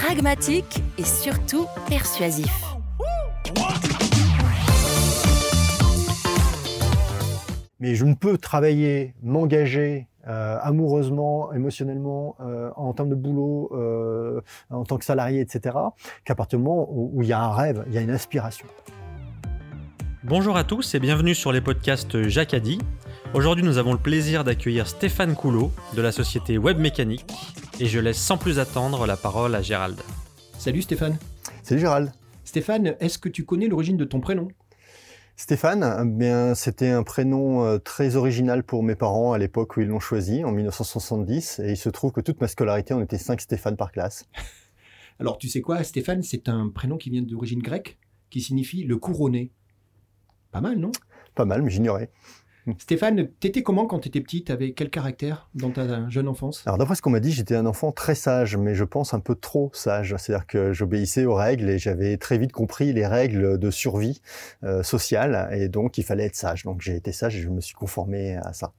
pragmatique et surtout persuasif. Mais je ne peux travailler, m'engager euh, amoureusement, émotionnellement, euh, en termes de boulot, euh, en tant que salarié, etc., qu'à partir du moment où, il y a un rêve, il y a une inspiration. Bonjour à tous et bienvenue sur les podcasts Jacadi. Aujourd'hui, nous avons le plaisir d'accueillir Stéphane Coulot de la société Web Mécanique et je laisse sans plus attendre la parole à Gérald. Salut Stéphane. Salut Gérald. Stéphane, est-ce que tu connais l'origine de ton prénom? Stéphane, eh bien, c'était un prénom euh, très original pour mes parents à l'époque où ils l'ont choisi, en 1970, et il se trouve que toute ma scolarité, on était cinq Stéphane par classe. Alors tu sais quoi, Stéphane, c'est un prénom qui vient d'origine grecque, qui signifie le couronné. Pas mal, non? Pas mal, mais j'ignorais. Stéphane, t'étais comment quand t'étais petit T'avais quel caractère dans ta jeune enfance? Alors d'après ce qu'on m'a dit, j'étais un enfant très sage, mais je pense un peu trop sage. C'est-à-dire que j'obéissais aux règles et j'avais très vite compris les règles de survie euh, sociale, et donc il fallait être sage. Donc j'ai été sage et je me suis conformé à ça.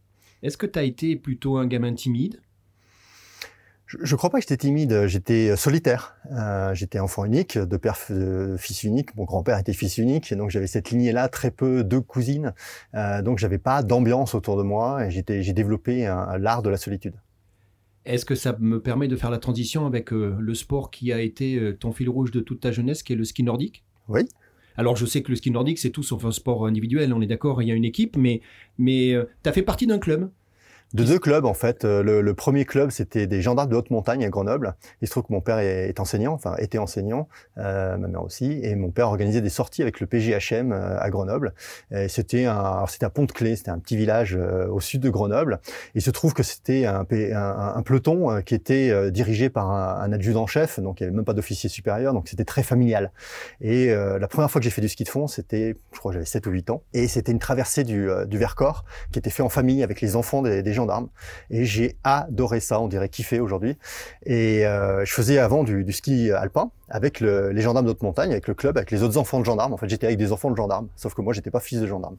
Est-ce que t'as été plutôt un gamin timide? Je, je crois pas que j'étais timide, j'étais solitaire. Euh, j'étais enfant unique, de père fils unique. Mon grand-père était fils unique, et donc j'avais cette lignée-là, très peu de cousines. Euh, donc j'avais pas d'ambiance autour de moi, et j'ai développé l'art de la solitude. Est-ce que ça me permet de faire la transition avec euh, le sport qui a été euh, ton fil rouge de toute ta jeunesse, qui est le ski nordique? Oui. Alors je sais que le ski nordique, c'est tout sauf un sport individuel, on est d'accord, il y a une équipe, mais, mais tu as fait partie d'un club? De deux clubs en fait. Euh, Le, le premier club c'était des gendarmes de haute montagne à Grenoble. Il se trouve que mon père est, est enseignant, enfin était enseignant, euh, ma mère aussi, et mon père organisait des sorties avec le PJHM euh, à Grenoble. C'était un, c'était à Pont-de-Clé, c'était un petit village euh, au sud de Grenoble. Il se trouve que c'était un, un, un peloton euh, qui était euh, dirigé par un, un adjudant-chef, donc il n'y avait même pas d'officier supérieur, donc c'était très familial. Et euh, la première fois que j'ai fait du ski de fond, c'était, je crois que j'avais 7 ou 8 ans, et c'était une traversée du, euh, du Vercors qui était fait en famille avec les enfants des, des gendarmes. Et j'ai adoré ça, on dirait kiffé aujourd'hui. Et euh, je faisais avant du, ski alpin avec le- les gendarmes d'autres montagnes, avec le club, avec les autres enfants de gendarmes. En fait, j'étais avec des enfants de gendarmes, sauf que moi, j'étais pas fils de gendarme.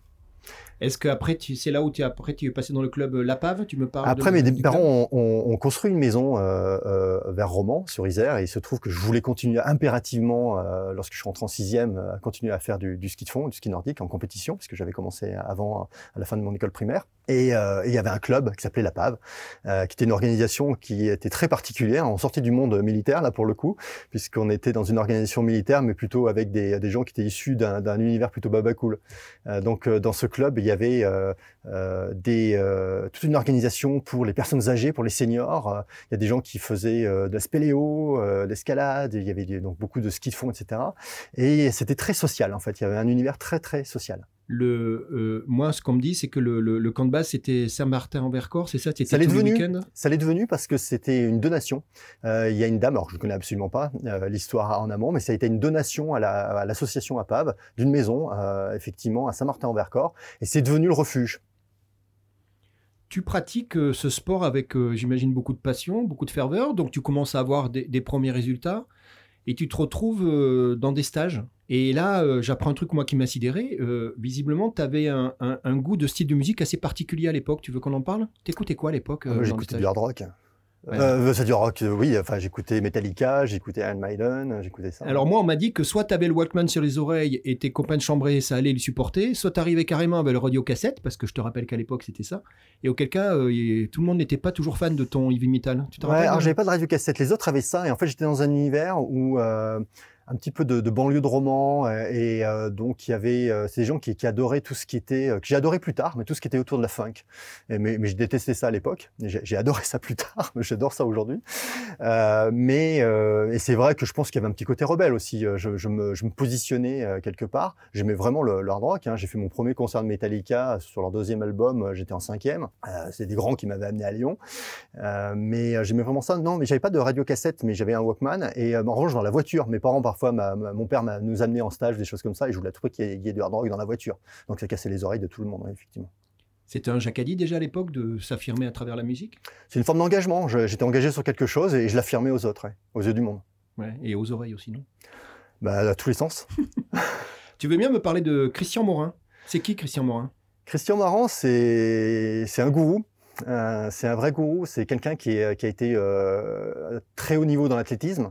Est-ce que après tu, c'est là où tu es, après tu es passé dans le club euh, La Pave? Tu me parles Après, de- mes parents ont, construit une maison euh, euh, vers Romans, sur Isère, et il se trouve que je voulais continuer impérativement, euh, lorsque je suis rentré en sixième, à continuer à faire du, du ski de fond, du ski nordique en compétition, puisque j'avais commencé avant, à la fin de mon école primaire. Et il y avait un club qui s'appelait la PAV, euh, qui était une organisation qui était très particulière. On sortait du monde militaire, là, pour le coup, puisqu'on était dans une organisation militaire, mais plutôt avec des, des gens qui étaient issus d'un univers plutôt babacool. Donc, dans ce club, il y avait euh, euh, euh, toute une organisation pour les personnes âgées, pour les seniors. Il y a des gens qui faisaient de la spéléo, euh, l'escalade, il y avait donc beaucoup de ski de fond, etc. Et c'était très social, en fait. Il y avait un univers très, très social. Le, euh, moi, ce qu'on me dit, c'est que le, le- le camp de base, c'était Saint-Martin-en-Vercors, c'est ça? C'était Ça l'est devenu. Ça l'est devenu parce que c'était une donation. Euh, il y a une dame, alors je ne connais absolument pas euh, l'histoire en amont, mais ça a été une donation à la- à l'association APAV d'une maison, effectivement, à Saint-Martin-en-Vercors. Et c'est devenu le refuge. Tu pratiques ce sport avec, j'imagine, beaucoup de passion, beaucoup de ferveur, donc tu commences à avoir des, des premiers résultats et tu te retrouves dans des stages? Et là, euh, j'apprends un truc, moi, qui m'a sidéré. Euh, visiblement, tu avais un, un- un goût de style de musique assez particulier à l'époque. Tu veux qu'on en parle? T'écoutais quoi à l'époque euh, Moi, dans le j'écoutais du hard rock. Ouais. Euh, c'est du rock, euh, oui. Enfin, j'écoutais Metallica, j'écoutais Iron Maiden, euh, j'écoutais ça. Alors moi, on m'a dit que soit tu avais le Walkman sur les oreilles et tes copains de chambrée, ça allait le supporter, soit tu arrivais carrément avec le radio cassette, parce que je te rappelle qu'à l'époque c'était ça, et auquel cas, euh, tout le monde n'était pas toujours fan de ton heavy metal. Tu te Ouais, rappelles alors euh j'avais pas de radio cassette. Les autres avaient ça, et en fait j'étais dans un univers où euh, un petit peu de, banlieue de roman et euh, donc il y avait euh, ces gens qui, adoraient tout ce qui était que j'ai adoré plus tard mais tout ce qui était autour de la funk. Mais, mais je détestais ça à l'époque. J'ai adoré ça plus tard j'adore ça aujourd'hui. Euh, mais et c'est vrai que je pense qu'il y avait un petit côté rebelle aussi je, me, positionnais quelque part. J'aimais vraiment le, rock hein. j'ai fait mon premier concert de Metallica sur leur deuxième album j'étais en cinquième. C'est des grands qui m'avaient amené à Lyon. Mais j'aimais vraiment ça. Non mais j'avais pas de radio cassette mais j'avais un Walkman. Et en revanche dans la voiture mes parents parfois mon père nous amené en stage, des choses comme ça, et je voulais trouver qu'il y, ait du hard rock dans la voiture. Donc ça cassait les oreilles de tout le monde, effectivement. C'était un jacadi déjà à l'époque de s'affirmer à travers la musique? C'est une forme d'engagement. J'étais engagé sur quelque chose et je l'affirmais aux autres, aux yeux du monde. Ouais, et aux oreilles aussi, non? Bah, À tous les sens. tu veux bien me parler de Christian Morin? C'est qui Christian Morin? Christian Morin, c'est un gourou. Euh, c'est un vrai gourou, c'est quelqu'un qui, qui, a été euh, très haut niveau dans l'athlétisme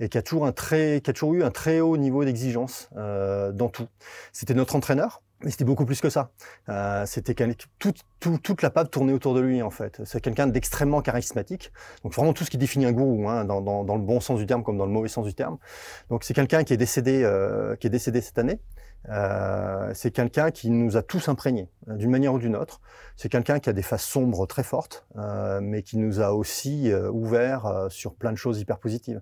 et qui a, toujours un très, qui a toujours eu un très haut niveau d'exigence euh, dans tout. C'était notre entraîneur, mais c'était beaucoup plus que ça. Euh, c'était tout, tout, toute la pape tournait autour de lui en fait. C'est quelqu'un d'extrêmement charismatique. Donc vraiment tout ce qui définit un gourou, hein, dans, dans, dans, le bon sens du terme comme dans le mauvais sens du terme. Donc c'est quelqu'un qui est décédé, euh, qui est décédé cette année. Euh, c'est quelqu'un qui nous a tous imprégnés, euh, d'une manière ou d'une autre. C'est quelqu'un qui a des faces sombres très fortes, euh, mais qui nous a aussi euh, ouvert euh, sur plein de choses hyper positives.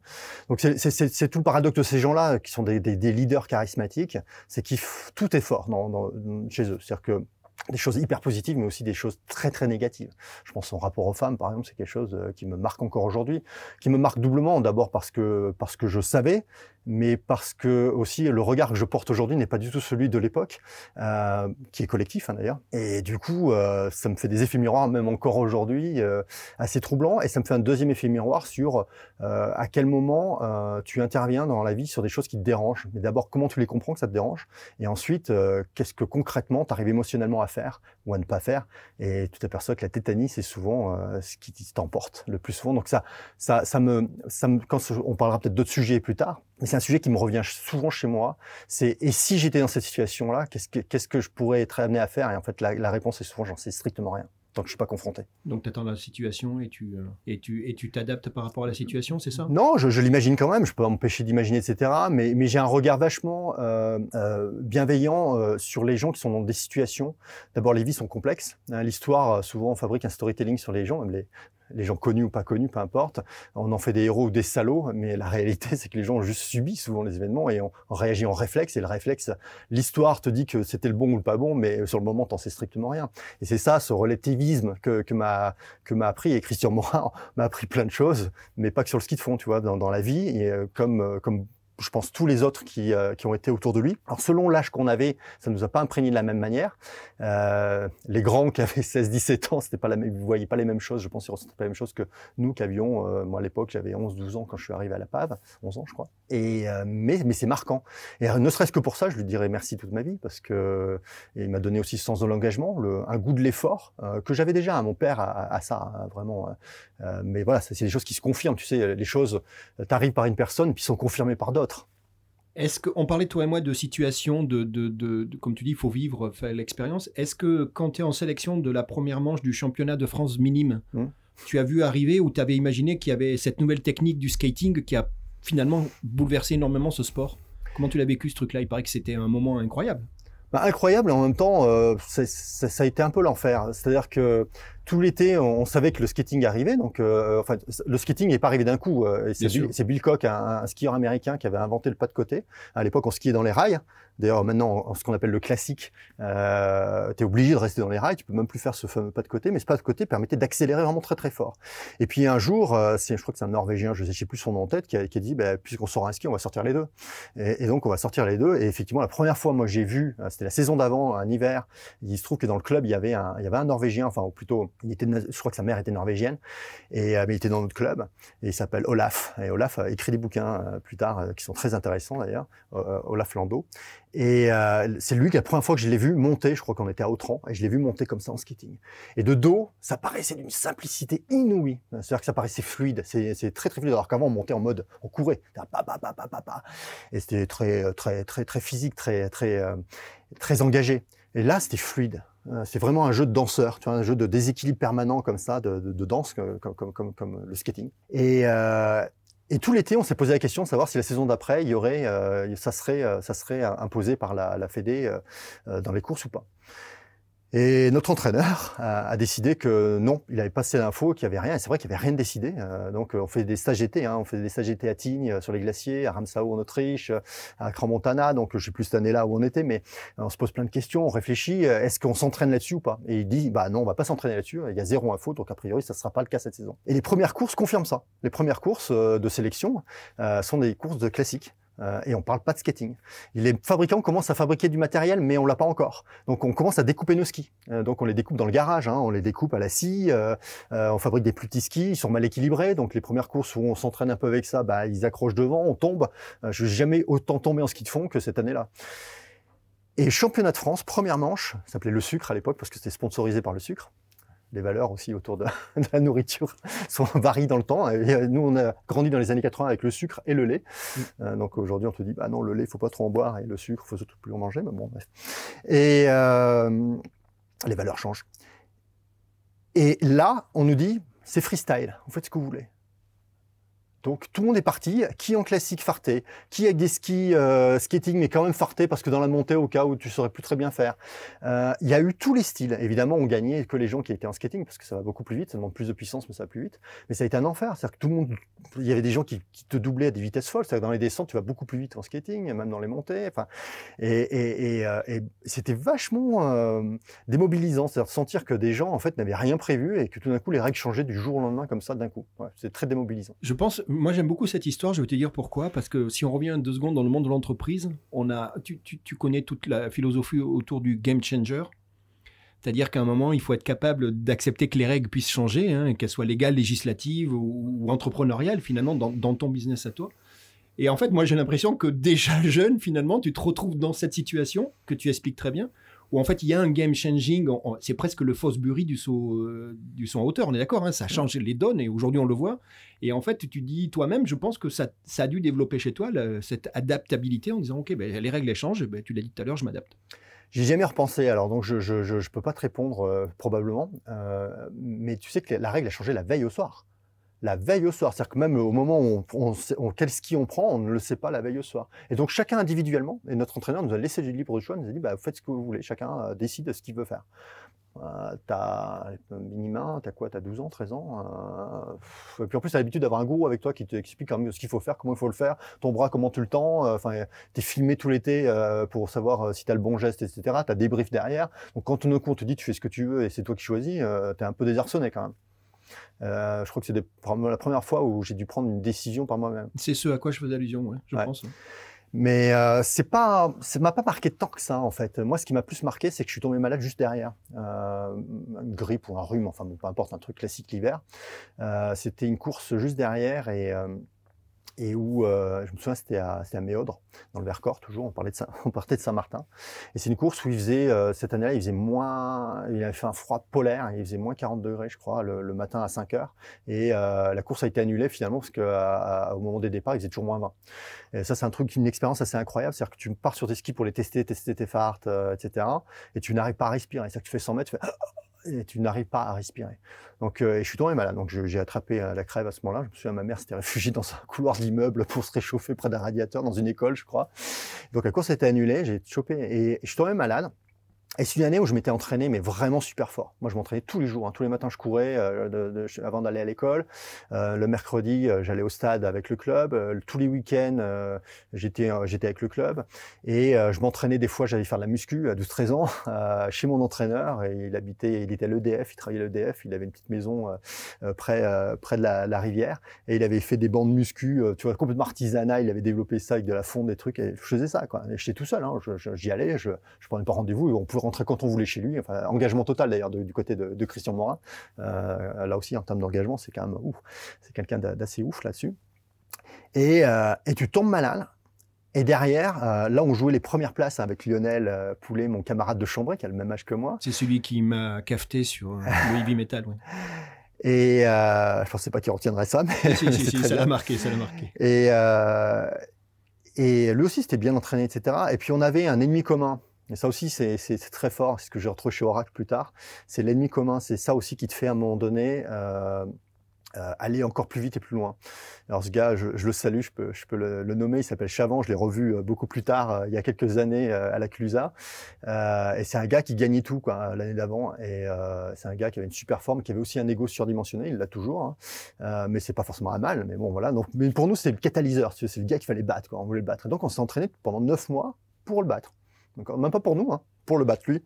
Donc c'est tout le paradoxe de ces gens-là, qui sont des, des, des, leaders charismatiques, c'est que tout est fort dans, dans, chez eux. C'est-à-dire que des choses hyper positives, mais aussi des choses très très négatives. Je pense en rapport aux femmes, par exemple, c'est quelque chose qui me marque encore aujourd'hui, qui me marque doublement. D'abord parce que parce que je savais, mais parce que aussi le regard que je porte aujourd'hui n'est pas du tout celui de l'époque, euh, qui est collectif hein, d'ailleurs. Et du coup, euh, ça me fait des effets miroirs, même encore aujourd'hui, euh, assez troublants. Et ça me fait un deuxième effet miroir sur euh, à quel moment euh, tu interviens dans la vie sur des choses qui te dérangent. Mais d'abord, comment tu les comprends que ça te dérange? Et ensuite, euh, qu'est-ce que concrètement tu arrives émotionnellement à faire ou à ne pas faire? Et tu t'aperçois que la tétanie, c'est souvent ce qui t'emporte le plus souvent. Donc ça, ça, ça me, ça me, quand on parlera peut-être d'autres sujets plus tard, mais c'est un sujet qui me revient souvent chez moi. C'est et si j'étais dans cette situation-là, qu'est-ce que qu'est-ce que je pourrais être amené à faire? Et en fait, la, la réponse est souvent j'en sais strictement rien tant que je suis pas confronté. Donc tu attends la situation et tu euh, et tu et tu t'adaptes par rapport à la situation, c'est ça? Non, je, je l'imagine quand même. Je peux pas m'empêcher d'imaginer, etc. Mais mais j'ai un regard vachement euh, euh, bienveillant sur les gens qui sont dans des situations. D'abord, les vies sont complexes. Hein, L'histoire, souvent, on fabrique un storytelling sur les gens, même les les gens connus ou pas connus, peu importe. On en fait des héros ou des salauds, mais la réalité, c'est que les gens ont juste subi souvent les événements et on, on réagit en réflexe. Et le réflexe, l'histoire te dit que c'était le bon ou le pas bon, mais sur le moment, t'en sais strictement rien. Et c'est ça, ce relativisme que, que m'a que m'a appris et Christian Morin m'a appris plein de choses, mais pas que sur le ski de fond, tu vois, dans, dans la vie et euh, comme comme je pense, tous les autres qui, euh, qui ont été autour de lui. Alors, selon l'âge qu'on avait, ça ne nous a pas imprégné de la même manière. Euh, les grands qui avaient 16-17 ans, c'était pas la même, vous voyez pas les mêmes choses. Je pense qu'ils ressentaient pas la même chose que nous qui avions, euh, moi à l'époque, j'avais 11-12 ans quand je suis arrivé à la PAV, 11 ans, je crois. Et, euh, mais, mais c'est marquant. Et ne serait-ce que pour ça, je lui dirais merci toute ma vie parce que il m'a donné aussi ce sens de l'engagement, un goût de l'effort euh, que j'avais déjà. Mon père a ça, hein, vraiment. Euh, mais voilà, c'est des choses qui se confirment. Tu sais, les choses t'arrivent par une personne puis sont confirmées par d'autres. Est-ce qu'on parlait toi et moi de situation, de, de, de, de, comme tu dis, il faut vivre, faire l'expérience. Est-ce que quand tu es en sélection de la première manche du championnat de France minime, mmh. tu as vu arriver ou tu avais imaginé qu'il y avait cette nouvelle technique du skating qui a finalement bouleversé énormément ce sport? Comment tu l'as vécu ce truc-là? Il paraît que c'était un moment incroyable. Bah, incroyable, et en même temps, euh, ça, ça, ça a été un peu l'enfer. C'est-à-dire que tout l'été, on, savait que le skating arrivait. Donc, euh, enfin, le skating n'est pas arrivé d'un coup. Euh, c'est Bill Cock, un, un, skieur américain, qui avait inventé le pas de côté. À l'époque, on skiait dans les rails. D'ailleurs, maintenant, en ce qu'on appelle le classique, euh, tu es obligé de rester dans les rails. Tu peux même plus faire ce fameux pas de côté. Mais ce pas de côté permettait d'accélérer vraiment très très fort. Et puis un jour, euh, je crois que c'est un Norvégien, je ne sais plus son nom en tête, qui a, qui a dit, bah, puisqu'on sort un ski, on va sortir les deux. Et, et, donc, on va sortir les deux. Et effectivement, la première fois, moi, j'ai vu, euh, c'était la saison d'avant, un hiver. Il se trouve que dans le club, il y avait un, il y avait un Norvégien, enfin, ou plutôt, il était, je crois que sa mère était norvégienne, et euh, mais il était dans notre club. Et il s'appelle Olaf. Et Olaf a écrit des bouquins euh, plus tard qui sont très intéressants d'ailleurs, Olaf Landau. Et euh, c'est lui que la première fois que je l'ai vu monter, je crois qu'on était à Autran, et je l'ai vu monter comme ça en skating. Et de dos, ça paraissait d'une simplicité inouïe. C'est-à-dire que ça paraissait fluide. C'est très très fluide. Alors qu'avant, on montait en mode, on courait. Et c'était très très très très physique, très très euh, très engagé. Et là, c'était fluide. Euh, c'est vraiment un jeu de danseur, tu vois, un jeu de déséquilibre permanent comme ça, de, danse, comme, le skating. Et, euh, Et tout l'été, on s'est posé la question de savoir si la saison d'après, il y aurait, ça serait, ça serait imposé par la, la Fédé dans les courses ou pas. Et notre entraîneur a, décidé que non, il avait passé l'info, qu'il n'y avait rien. Et c'est vrai qu'il n'y avait rien décidé. Euh, donc on fait des stages été, hein, on fait des stages été à Tignes, euh, sur les glaciers, à Ramsau en Autriche, à Cramontana. Donc je sais plus cette année-là où on était, mais on se pose plein de questions, on réfléchit. Euh, est-ce qu'on s'entraîne là-dessus ou pas? Et il dit, bah non, on va pas s'entraîner là-dessus. Il y a zéro info, donc a priori ça sera pas le cas cette saison. Et les premières courses confirment ça. Les premières courses de sélection sont des courses de classiques. Euh, et on parle pas de skating. Les fabricants commencent à fabriquer du matériel, mais on l'a pas encore. Donc on commence à découper nos skis. Euh, donc on les découpe dans le garage, hein, on les découpe à la scie, euh, on fabrique des plus petits skis, ils sont mal équilibrés. Donc les premières courses où on s'entraîne un peu avec ça, bah, ils accrochent devant, on tombe. je n'ai jamais autant tombé en ski de fond que cette année-là. Et championnat de France, première manche, ça s'appelait le sucre à l'époque parce que c'était sponsorisé par le sucre les valeurs aussi autour de, la nourriture sont varient dans le temps. Et nous, on a grandi dans les années 80 avec le sucre et le lait. Mm. Euh, donc aujourd'hui, on te dit, bah non, le lait, il faut pas trop en boire et le sucre, il faut surtout plus en manger. Mais bon, bref. Et euh, les valeurs changent. Et là, on nous dit, c'est freestyle. Vous faites ce que vous voulez. Donc tout le monde est parti, qui en classique farté, qui avec des skis euh, skating mais quand même farté parce que dans la montée au cas où tu saurais plus très bien faire. Euh, il y a eu tous les styles. Évidemment, on gagnait que les gens qui étaient en skating parce que ça va beaucoup plus vite, ça demande plus de puissance mais ça va plus vite. Mais ça a été un enfer, c'est-à-dire que tout le monde, il y avait des gens qui, te doublaient à des vitesses folles, c'est-à-dire que dans les descentes tu vas beaucoup plus vite en skating, même dans les montées. Enfin, et, euh, c'était vachement démobilisant, c'est-à-dire sentir que des gens en fait n'avaient rien prévu et que tout d'un coup les règles changeaient du jour au lendemain comme ça d'un coup. C'est très démobilisant. Je pense moi, j'aime beaucoup cette histoire. Je vais te dire pourquoi. Parce que si on revient deux secondes dans le monde de l'entreprise, on a, tu, connais toute la philosophie autour du game changer. C'est-à-dire qu'à un moment, il faut être capable d'accepter que les règles puissent changer, hein, qu'elles soient légales, législatives ou, entrepreneuriales, finalement, dans, ton business à toi. Et en fait, moi, j'ai l'impression que déjà jeune, finalement, tu te retrouves dans cette situation que tu expliques très bien, où en fait il y a un game changing, c'est presque le Fosbury du saut, euh, du saut en hauteur, on est d'accord, hein, ça a changé les donnes et aujourd'hui on le voit. Et en fait, tu dis toi-même, je pense que ça, a dû développer chez toi cette adaptabilité en disant ok, ben, les règles changent, ben, tu l'as dit tout à l'heure, je m'adapte. J'ai jamais repensé, alors donc je je, peux pas te répondre euh, probablement, euh, mais tu sais que la règle a changé la veille au soir la veille au soir. C'est-à-dire que même au moment où on, quel ski on prend, on ne le sait pas la veille au soir. Et donc chacun individuellement, et notre entraîneur nous a laissé du libre choix, nous a dit bah, faites ce que vous voulez, chacun euh, décide ce qu'il veut faire. Euh, t'as minima, t'as quoi? T'as 12 ans, 13 ans euh, Et puis en plus, t'as l'habitude d'avoir un gourou avec toi qui t'explique ce qu'il faut faire, comment il faut le faire, ton bras, comment tu le tends. Enfin, t'es filmé tout l'été pour savoir si t'as le bon geste, etc. T'as des briefs derrière. Donc quand on te dit tu fais ce que tu veux et c'est toi qui choisis, t'es un peu désarçonné quand même. Euh, je crois que c'est la première fois où j'ai dû prendre une décision par moi-même. C'est ce à quoi je faisais allusion, ouais, je pense. Mais euh, c'est pas, ça m'a pas marqué tant que ça en fait. Moi, ce qui m'a plus marqué, c'est que je suis tombé malade juste derrière, euh, une grippe ou un rhume, enfin peu importe, un truc classique l'hiver. Euh, c'était une course juste derrière et et où euh, je me souviens c'était à, à Méodre dans le Vercors toujours on parlait de on partait de Saint-Martin. Et c'est une course où il faisait euh, cette année-là il faisait moins il avait fait un froid polaire il faisait moins 40 degrés je crois le, matin à 5 heures. Et euh, la course a été annulée finalement parce que au moment des départs il faisait toujours moins 20 et ça c'est un truc une expérience assez incroyable c'est-à-dire que tu pars sur tes skis pour les tester tester tes farts etc et tu n'arrives pas à respirer. C'est-à-dire que tu fais 100 mètres tu fais et tu n'arrives pas à respirer. Donc, euh, et je suis tombé malade. Donc, j'ai attrapé euh, la crève à ce moment-là. Je me souviens, ma mère s'était réfugiée dans un couloir d'immeuble pour se réchauffer près d'un radiateur dans une école, je crois. Donc, la course a été annulée. J'ai chopé et je suis tombé malade. Et c'est une année où je m'étais entraîné, mais vraiment super fort. Moi, je m'entraînais tous les jours. Hein. Tous les matins, je courais euh, avant d'aller à l'école. Euh, le mercredi, euh, j'allais au stade avec le club. Tous les week-ends, j'étais avec le club. Et je m'entraînais des fois, j'allais faire de la muscu à 12-13 ans chez mon entraîneur. Et il habitait, il était à l'EDF, il travaillait à l'EDF. Il avait une petite maison près de la, rivière. Et il avait fait des bandes muscu, tu vois, complètement artisanat. Il avait développé ça avec de la fonte, des trucs. Et je faisais ça, quoi. J'étais tout seul. Hein. J'y allais, je, je prenais pas rendez-vous. Rentrer quand on voulait chez lui. Enfin, engagement total d'ailleurs du côté de, Christian Morin. Euh, là aussi, en termes d'engagement, c'est quand même ouf. C'est quelqu'un d'assez ouf là-dessus. Et, euh, et, tu tombes malade. Et derrière, euh, là, on jouait les premières places avec Lionel Poulet, mon camarade de Chambray, qui a le même âge que moi. C'est celui qui m'a cafeté sur le heavy metal, oui. Et euh, je pensais pas qu'il retiendrait ça, mais, si, si, si, ça l'a marqué, ça l'a marqué. Et, euh, et lui aussi, c'était bien entraîné, etc. Et puis on avait un ennemi commun et ça aussi, c'est très fort, c'est ce que j'ai retrouvé chez Oracle plus tard. C'est l'ennemi commun, c'est ça aussi qui te fait à un moment donné euh, euh, aller encore plus vite et plus loin. Alors ce gars, je, le salue, je peux, le, nommer, il s'appelle Chavant, je l'ai revu euh, beaucoup plus tard, il y a quelques années à la Clusa. et c'est un gars qui gagnait tout l'année d'avant. Et c'est un gars qui avait une super forme, qui avait aussi un ego surdimensionné, il l'a toujours. Hein. mais c'est pas forcément un mal, mais bon voilà. Donc, mais pour nous, c'est le catalyseur, c'est le gars qu'il fallait battre, on voulait le battre. Et donc on s'est entraîné pendant neuf mois pour le battre. Même pas pour nous, hein pour le battre lui.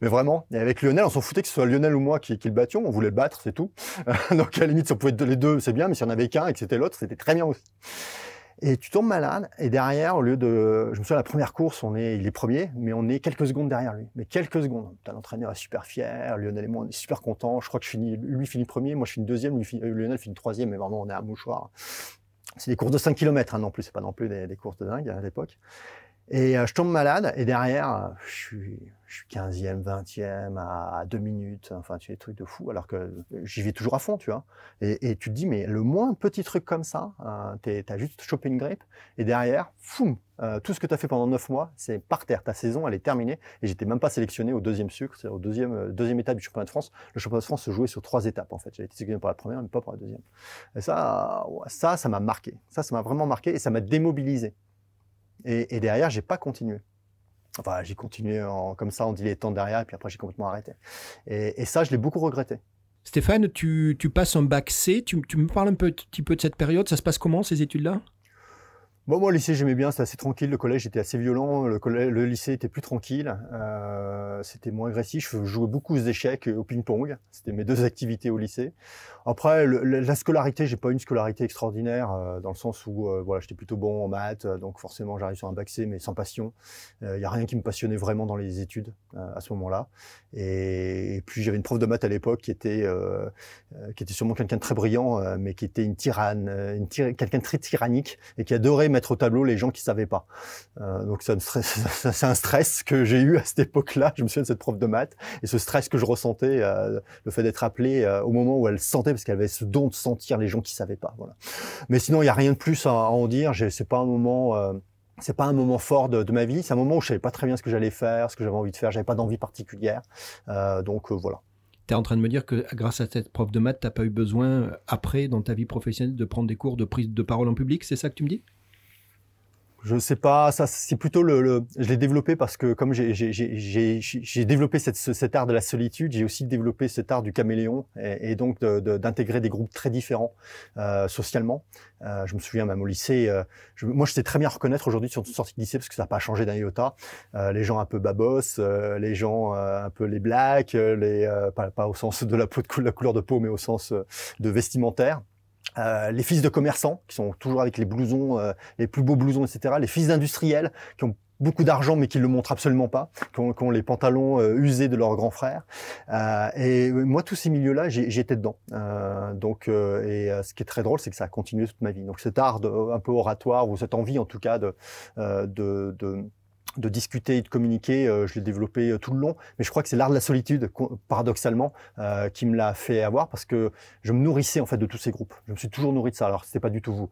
Mais vraiment, et avec Lionel, on s'en foutait que ce soit Lionel ou moi qui, le battions, on voulait le battre, c'est tout. Donc à la limite, si on pouvait être les deux, c'est bien, mais si on avait qu'un et que c'était l'autre, c'était très bien aussi. Et tu tombes malade, et derrière, au lieu de, je me souviens, la première course, on est, il est premier, mais on est quelques secondes derrière lui. Mais quelques secondes. L'entraîneur est super fier, Lionel et moi, on est super contents. Je crois que lui finit premier, moi je finis deuxième, lui Lionel finit troisième, mais vraiment, on est à mouchoir. C'est des courses de 5 km, hein, non plus, c'est pas non plus des courses de dingue à l'époque. Et euh, je tombe malade, et derrière, euh, je suis, je suis 15e, 20e, à 2 minutes, enfin, tu es des trucs de fou, alors que j'y vais toujours à fond, tu vois. Et, et, tu te dis, mais le moins petit truc comme ça, euh, tu as juste chopé une grippe, et derrière, foum, euh, tout ce que tu as fait pendant 9 mois, c'est par terre. Ta saison, elle est terminée, et j'étais même pas sélectionné au deuxième sucre, c'est au deuxième, deuxième étape du championnat de France. Le championnat de France se jouait sur trois étapes, en fait. J'avais été sélectionné pour la première, mais pas pour la deuxième. Et ça, ça, ça m'a marqué. Ça, ça m'a vraiment marqué, et ça m'a démobilisé. Et, et derrière, j'ai pas continué. Enfin, j'ai continué en, comme ça en dilettant derrière, et puis après, j'ai complètement arrêté. Et, et ça, je l'ai beaucoup regretté. Stéphane, tu, tu, passes un bac C. Tu, tu me parles un petit peu de cette période. Ça se passe comment, ces études-là? Bon, moi, le lycée, j'aimais bien, c'était assez tranquille. Le collège était assez violent. Le, collège, le lycée était plus tranquille. Euh, c'était moins agressif. Je jouais beaucoup aux échecs et au ping-pong. C'était mes deux activités au lycée. Après, la scolarité, j'ai pas une scolarité extraordinaire euh, dans le sens où euh, voilà, j'étais plutôt bon en maths, donc forcément j'arrive sur un bac C, mais sans passion. Il euh, y a rien qui me passionnait vraiment dans les études euh, à ce moment-là. Et, puis j'avais une prof de maths à l'époque qui était qui était sûrement quelqu'un de très brillant, mais qui était une tyranne, une quelqu'un de très tyrannique et qui adorait mettre au tableau les gens qui savaient pas. donc c'est un stress que j'ai eu à cette époque-là. Je me souviens de cette prof de maths et ce stress que je ressentais, le fait d'être appelé au moment où elle sentait parce qu'elle avait ce don de sentir les gens qui savaient pas. Mais sinon, il n'y a rien de plus à, en dire. C'est pas un moment. Euh, pas un moment fort de, ma vie. C'est un moment où je savais pas très bien ce que j'allais faire, ce que j'avais envie de faire. J'avais pas d'envie particulière. Euh, donc euh, voilà. Tu es en train de me dire que grâce à cette prof de maths, tu n'as pas eu besoin, après, dans ta vie professionnelle, de prendre des cours de prise de parole en public C'est ça que tu me dis? Je sais pas, ça c'est plutôt le, le, je l'ai développé parce que comme j'ai développé cette, cet art de la solitude, j'ai aussi développé cet art du caméléon et, et donc d'intégrer de, des groupes très différents euh, socialement. Euh, je me souviens même au lycée, euh, je, moi je sais très bien reconnaître aujourd'hui sur une sortie de lycée parce que ça n'a pas changé d'un iota, euh, les gens un peu babos, euh, les gens un peu les blacks, les pas, pas, au sens de la, peau de, la couleur de peau mais au sens de vestimentaire. Euh, les fils de commerçants qui sont toujours avec les blousons, euh, les plus beaux blousons, etc. Les fils d'industriels qui ont beaucoup d'argent mais qui le montrent absolument pas, qui ont, les pantalons euh, usés de leurs grands frères. et moi, tous ces milieux-là, j'étais dedans. donc, et ce qui est très drôle, c'est que ça a continué toute ma vie. Donc, cet art un peu oratoire ou cette envie, en tout cas, de, de, de de discuter et de communiquer, euh, je l'ai développé euh, tout le long. Mais je crois que c'est l'art de la solitude, paradoxalement, euh, qui me l'a fait avoir parce que je me nourrissais en fait de tous ces groupes. Je me suis toujours nourri de ça. Alors c'était pas du tout vous.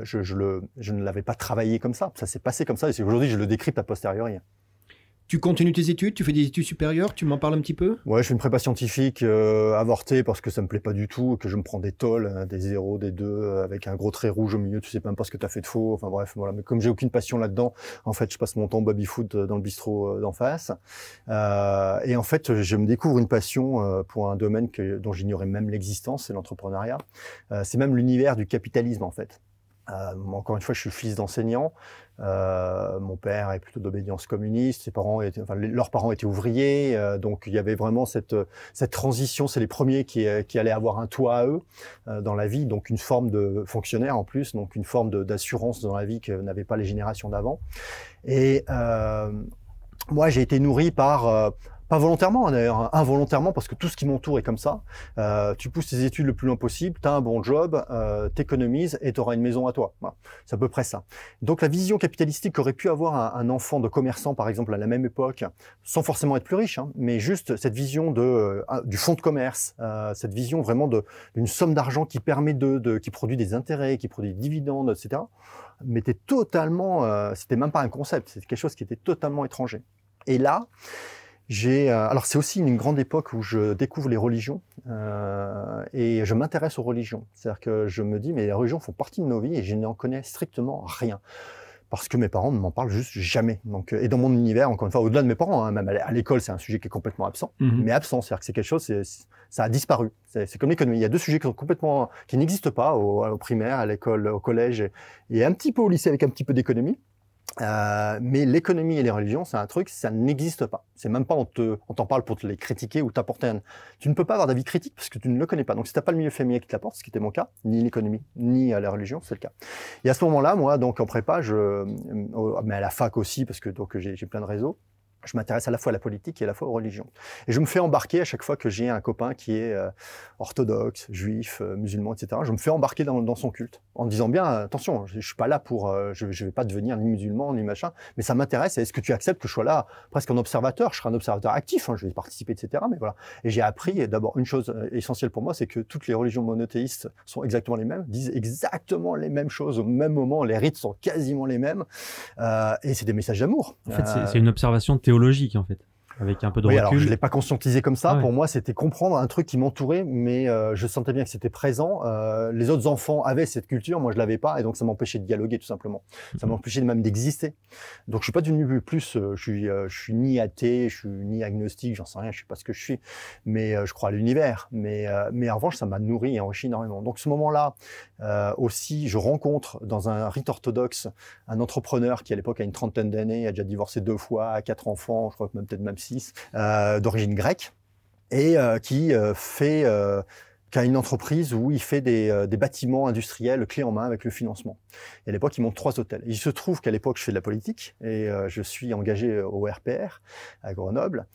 Je, je, ne l'avais pas travaillé comme ça. Ça s'est passé comme ça. Et aujourd'hui, je le décrypte a posteriori. Tu continues tes études, tu fais des études supérieures, tu m'en parles un petit peu? Ouais, je fais une prépa scientifique euh, avortée parce que ça me plaît pas du tout, que je me prends des tolls, hein, des zéros, des deux, euh, avec un gros trait rouge au milieu, tu sais même pas ce que tu as fait de faux. Enfin bref, voilà. Mais comme j'ai aucune passion là-dedans, en fait, je passe mon temps baby-foot euh, dans le bistrot d'en face. et en fait, je me découvre une passion pour un domaine que, dont j'ignorais même l'existence, c'est l'entrepreneuriat. c'est même l'univers du capitalisme en fait. Euh, encore une fois, je suis fils d'enseignant. Euh, mon père est plutôt d'obédience communiste. Ses parents leurs parents étaient ouvriers. Euh, donc, il y avait vraiment cette, transition. C'est les premiers qui, allaient avoir un toit à eux dans la vie. Donc, une forme de fonctionnaire en plus. Donc, une forme d'assurance dans la vie que n'avaient pas les générations d'avant. Et moi, j'ai été nourri par pas volontairement, d'ailleurs, hein, involontairement, parce que tout ce qui m'entoure est comme ça. Euh, tu pousses tes études le plus loin possible, tu as un bon job, euh, t'économises et tu auras une maison à toi. C'est à peu près ça. Donc la vision capitalistique qu'aurait pu avoir un, enfant de commerçant, par exemple, à la même époque, sans forcément être plus riche, hein, mais juste cette vision de, euh, du fonds de commerce, euh, cette vision vraiment d'une somme d'argent qui permet de, de, qui produit des intérêts, qui produit des dividendes, etc., mais totalement, euh, c'était même pas un concept, c'était quelque chose qui était totalement étranger. Et là, J'ai, euh, alors c'est aussi une grande époque où je découvre les religions euh, et je m'intéresse aux religions. C'est-à-dire que je me dis mais les religions font partie de nos vies et je n'en connais strictement rien parce que mes parents ne m'en parlent juste jamais. Donc, euh, et dans mon univers, encore une fois, au-delà de mes parents, hein, même à l'école, c'est un sujet qui est complètement absent, Mhm. mais absent, c'est-à-dire que c'est quelque chose, ça a disparu. C'est c'est comme l'économie. Il y a deux sujets qui sont complètement, qui n'existent pas au, au primaire, à l'école, au collège, et, et un petit peu au lycée avec un petit peu d'économie. Euh, mais l'économie et les religions, c'est un truc, ça n'existe pas. C'est même pas on te, on t'en parle pour te les critiquer ou t'apporter un. Tu ne peux pas avoir d'avis critique parce que tu ne le connais pas. Donc si t'as pas le milieu familial qui te l'apporte, ce qui était mon cas, ni l'économie, ni à la religion, c'est le cas. Et à ce moment-là, moi, donc en prépa, je, euh, mais à la fac aussi, parce que donc j'ai j'ai plein de réseaux. Je m'intéresse à la fois à la politique et à la fois aux religions. Et je me fais embarquer à chaque fois que j'ai un copain qui est euh, orthodoxe, juif, euh, musulman, etc. Je me fais embarquer dans, dans son culte en disant bien attention, je, je suis pas là pour, euh, je, je vais pas devenir ni musulman ni machin, mais ça m'intéresse. Est-ce que tu acceptes que je sois là presque en observateur? Je serai un observateur actif, hein, je vais participer, etc. Mais voilà. Et j'ai appris d'abord une chose euh, essentielle pour moi, c'est que toutes les religions monothéistes sont exactement les mêmes, disent exactement les mêmes choses au même moment, les rites sont quasiment les mêmes, euh, et c'est des messages d'amour. En fait, c'est une observation théologique, en fait, avec un peu de oui, alors je recul. l'ai pas conscientisé comme ça. Pour moi, c'était comprendre un truc qui m'entourait, mais euh, je sentais bien que c'était présent. Euh, les autres enfants avaient cette culture, moi je l'avais pas, et donc ça m'empêchait de dialoguer tout simplement. Ça m'empêchait même d'exister. Donc je suis pas devenu plus. euh, je suis, je suis ni athée, je suis ni agnostique, j'en sais rien, je sais pas ce que je suis, mais je crois à l'univers. Mais, mais en revanche, ça m'a nourri et enrichi énormément. Donc ce moment-là aussi, je rencontre dans un rite orthodoxe un entrepreneur qui à l'époque a une trentaine d'années, a déjà divorcé deux fois, a quatre enfants, je crois que même peut-être même euh, d'origine grecque, et euh, qui euh, fait, euh, a une entreprise où il fait des, euh, des bâtiments industriels clés en main avec le financement. Et à l'époque, il monte trois hôtels. Il se trouve qu'à l'époque, je fais de la politique et euh, je suis engagé au RPR à Grenoble.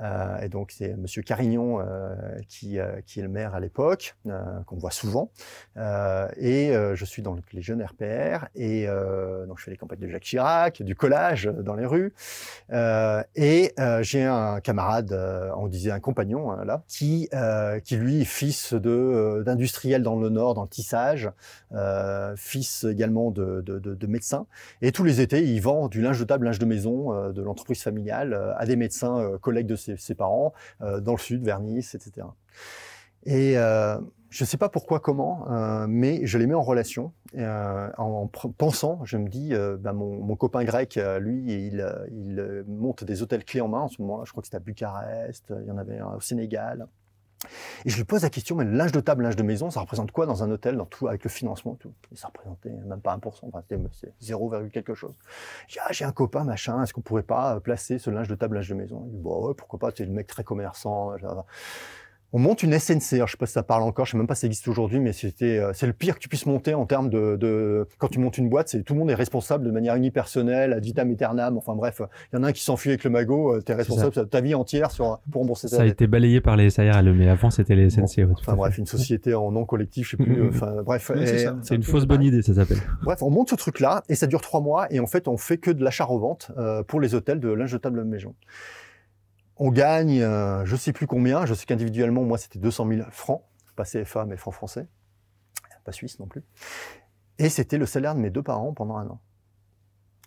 Euh, et donc, c'est Monsieur Carignon euh, qui, euh, est le maire à l'époque, euh, qu'on voit souvent. Euh, et euh, je suis dans le- les jeunes RPR. Et euh, donc, je fais les campagnes de Jacques Chirac, du collage dans les rues. Euh, et euh, j'ai un camarade, euh, on disait un compagnon hein, là, qui, euh, qui lui est fils de euh, d'industriel dans le Nord, dans le tissage, euh, fils également de, de, de, de médecin. Et tous les étés, il vend du linge de table, linge de maison euh, de l'entreprise familiale euh, à des médecins euh, collègues de ses, parents euh, dans le sud, vers Nice, etc. Et euh, je ne sais pas pourquoi, comment, euh, mais je les mets en relation. Euh, en pensant, je me dis, euh, ben, mon, copain grec, euh, lui, il, euh, euh, monte des hôtels clés en main en ce moment-là. Je crois que c'était à Bucarest, il y en avait un au Sénégal. Et je lui pose la question, mais le linge de table, linge de maison, ça représente quoi dans un hôtel, dans tout, avec le financement et tout? Ça représentait même pas 1%, enfin, c'est 0, quelque chose. Dis, ah, j'ai un copain, machin, est-ce qu'on pourrait pas euh, placer ce linge de table, linge de maison? Il dit, bon, ouais, pourquoi pas, es le mec très commerçant. genre. On monte une SNC, alors je sais pas si ça parle encore, je sais même pas si ça existe aujourd'hui, mais c'était, euh, c'est le pire que tu puisses monter en termes de, de quand tu montes une boîte, c'est tout le monde est responsable de manière unipersonnelle, ad vitam aeternam, enfin bref, il y en a un qui s'enfuit avec le magot, euh, t'es responsable de ta vie entière sur, pour rembourser ta Ça a été balayé par les SARL, mais avant, c'était les SNC. ouais, tout Enfin bref, une société en nom collectif, je sais plus. euh, Enfin bref, Oui, c'est et- ça. C'est une fausse bonne idée, ça s'appelle. bref, on monte ce truc-là et ça dure trois mois et en fait on fait que de l'achat-revente euh, pour les hôtels de linge de table maison. On gagne, euh, je sais plus combien. Je sais qu'individuellement, moi, c'était 200 000 francs, pas CFA mais francs français, pas suisse non plus. Et c'était le salaire de mes deux parents pendant un an.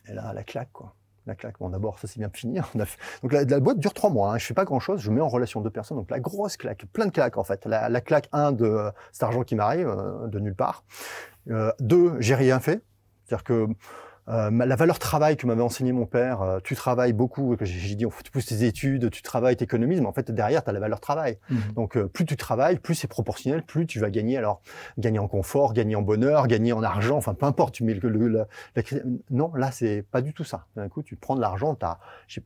Et là, la claque, quoi. La claque. Bon, d'abord, ça c'est bien fini. Donc la, boîte dure trois mois. Hein. Je fais pas grand chose. Je mets en relation deux personnes. Donc la grosse claque, plein de claques en fait. La, la claque un de euh, cet argent qui m'arrive euh, de nulle part. Deux, j'ai rien fait. C'est-à-dire que euh, la valeur travail que m'avait enseigné mon père, euh, tu travailles beaucoup, que j'ai dit, tu pousses tes études, tu travailles, tu économises, mais en fait, derrière, tu as la valeur travail. Mhm. Donc, euh, plus tu travailles, plus c'est proportionnel, plus tu vas gagner. Alors, gagner en confort, gagner en bonheur, gagner en argent, enfin, peu importe, tu mets le, le- la- la Non, là, c'est pas du tout ça. D'un coup, tu prends de l'argent, t'as... j'ai-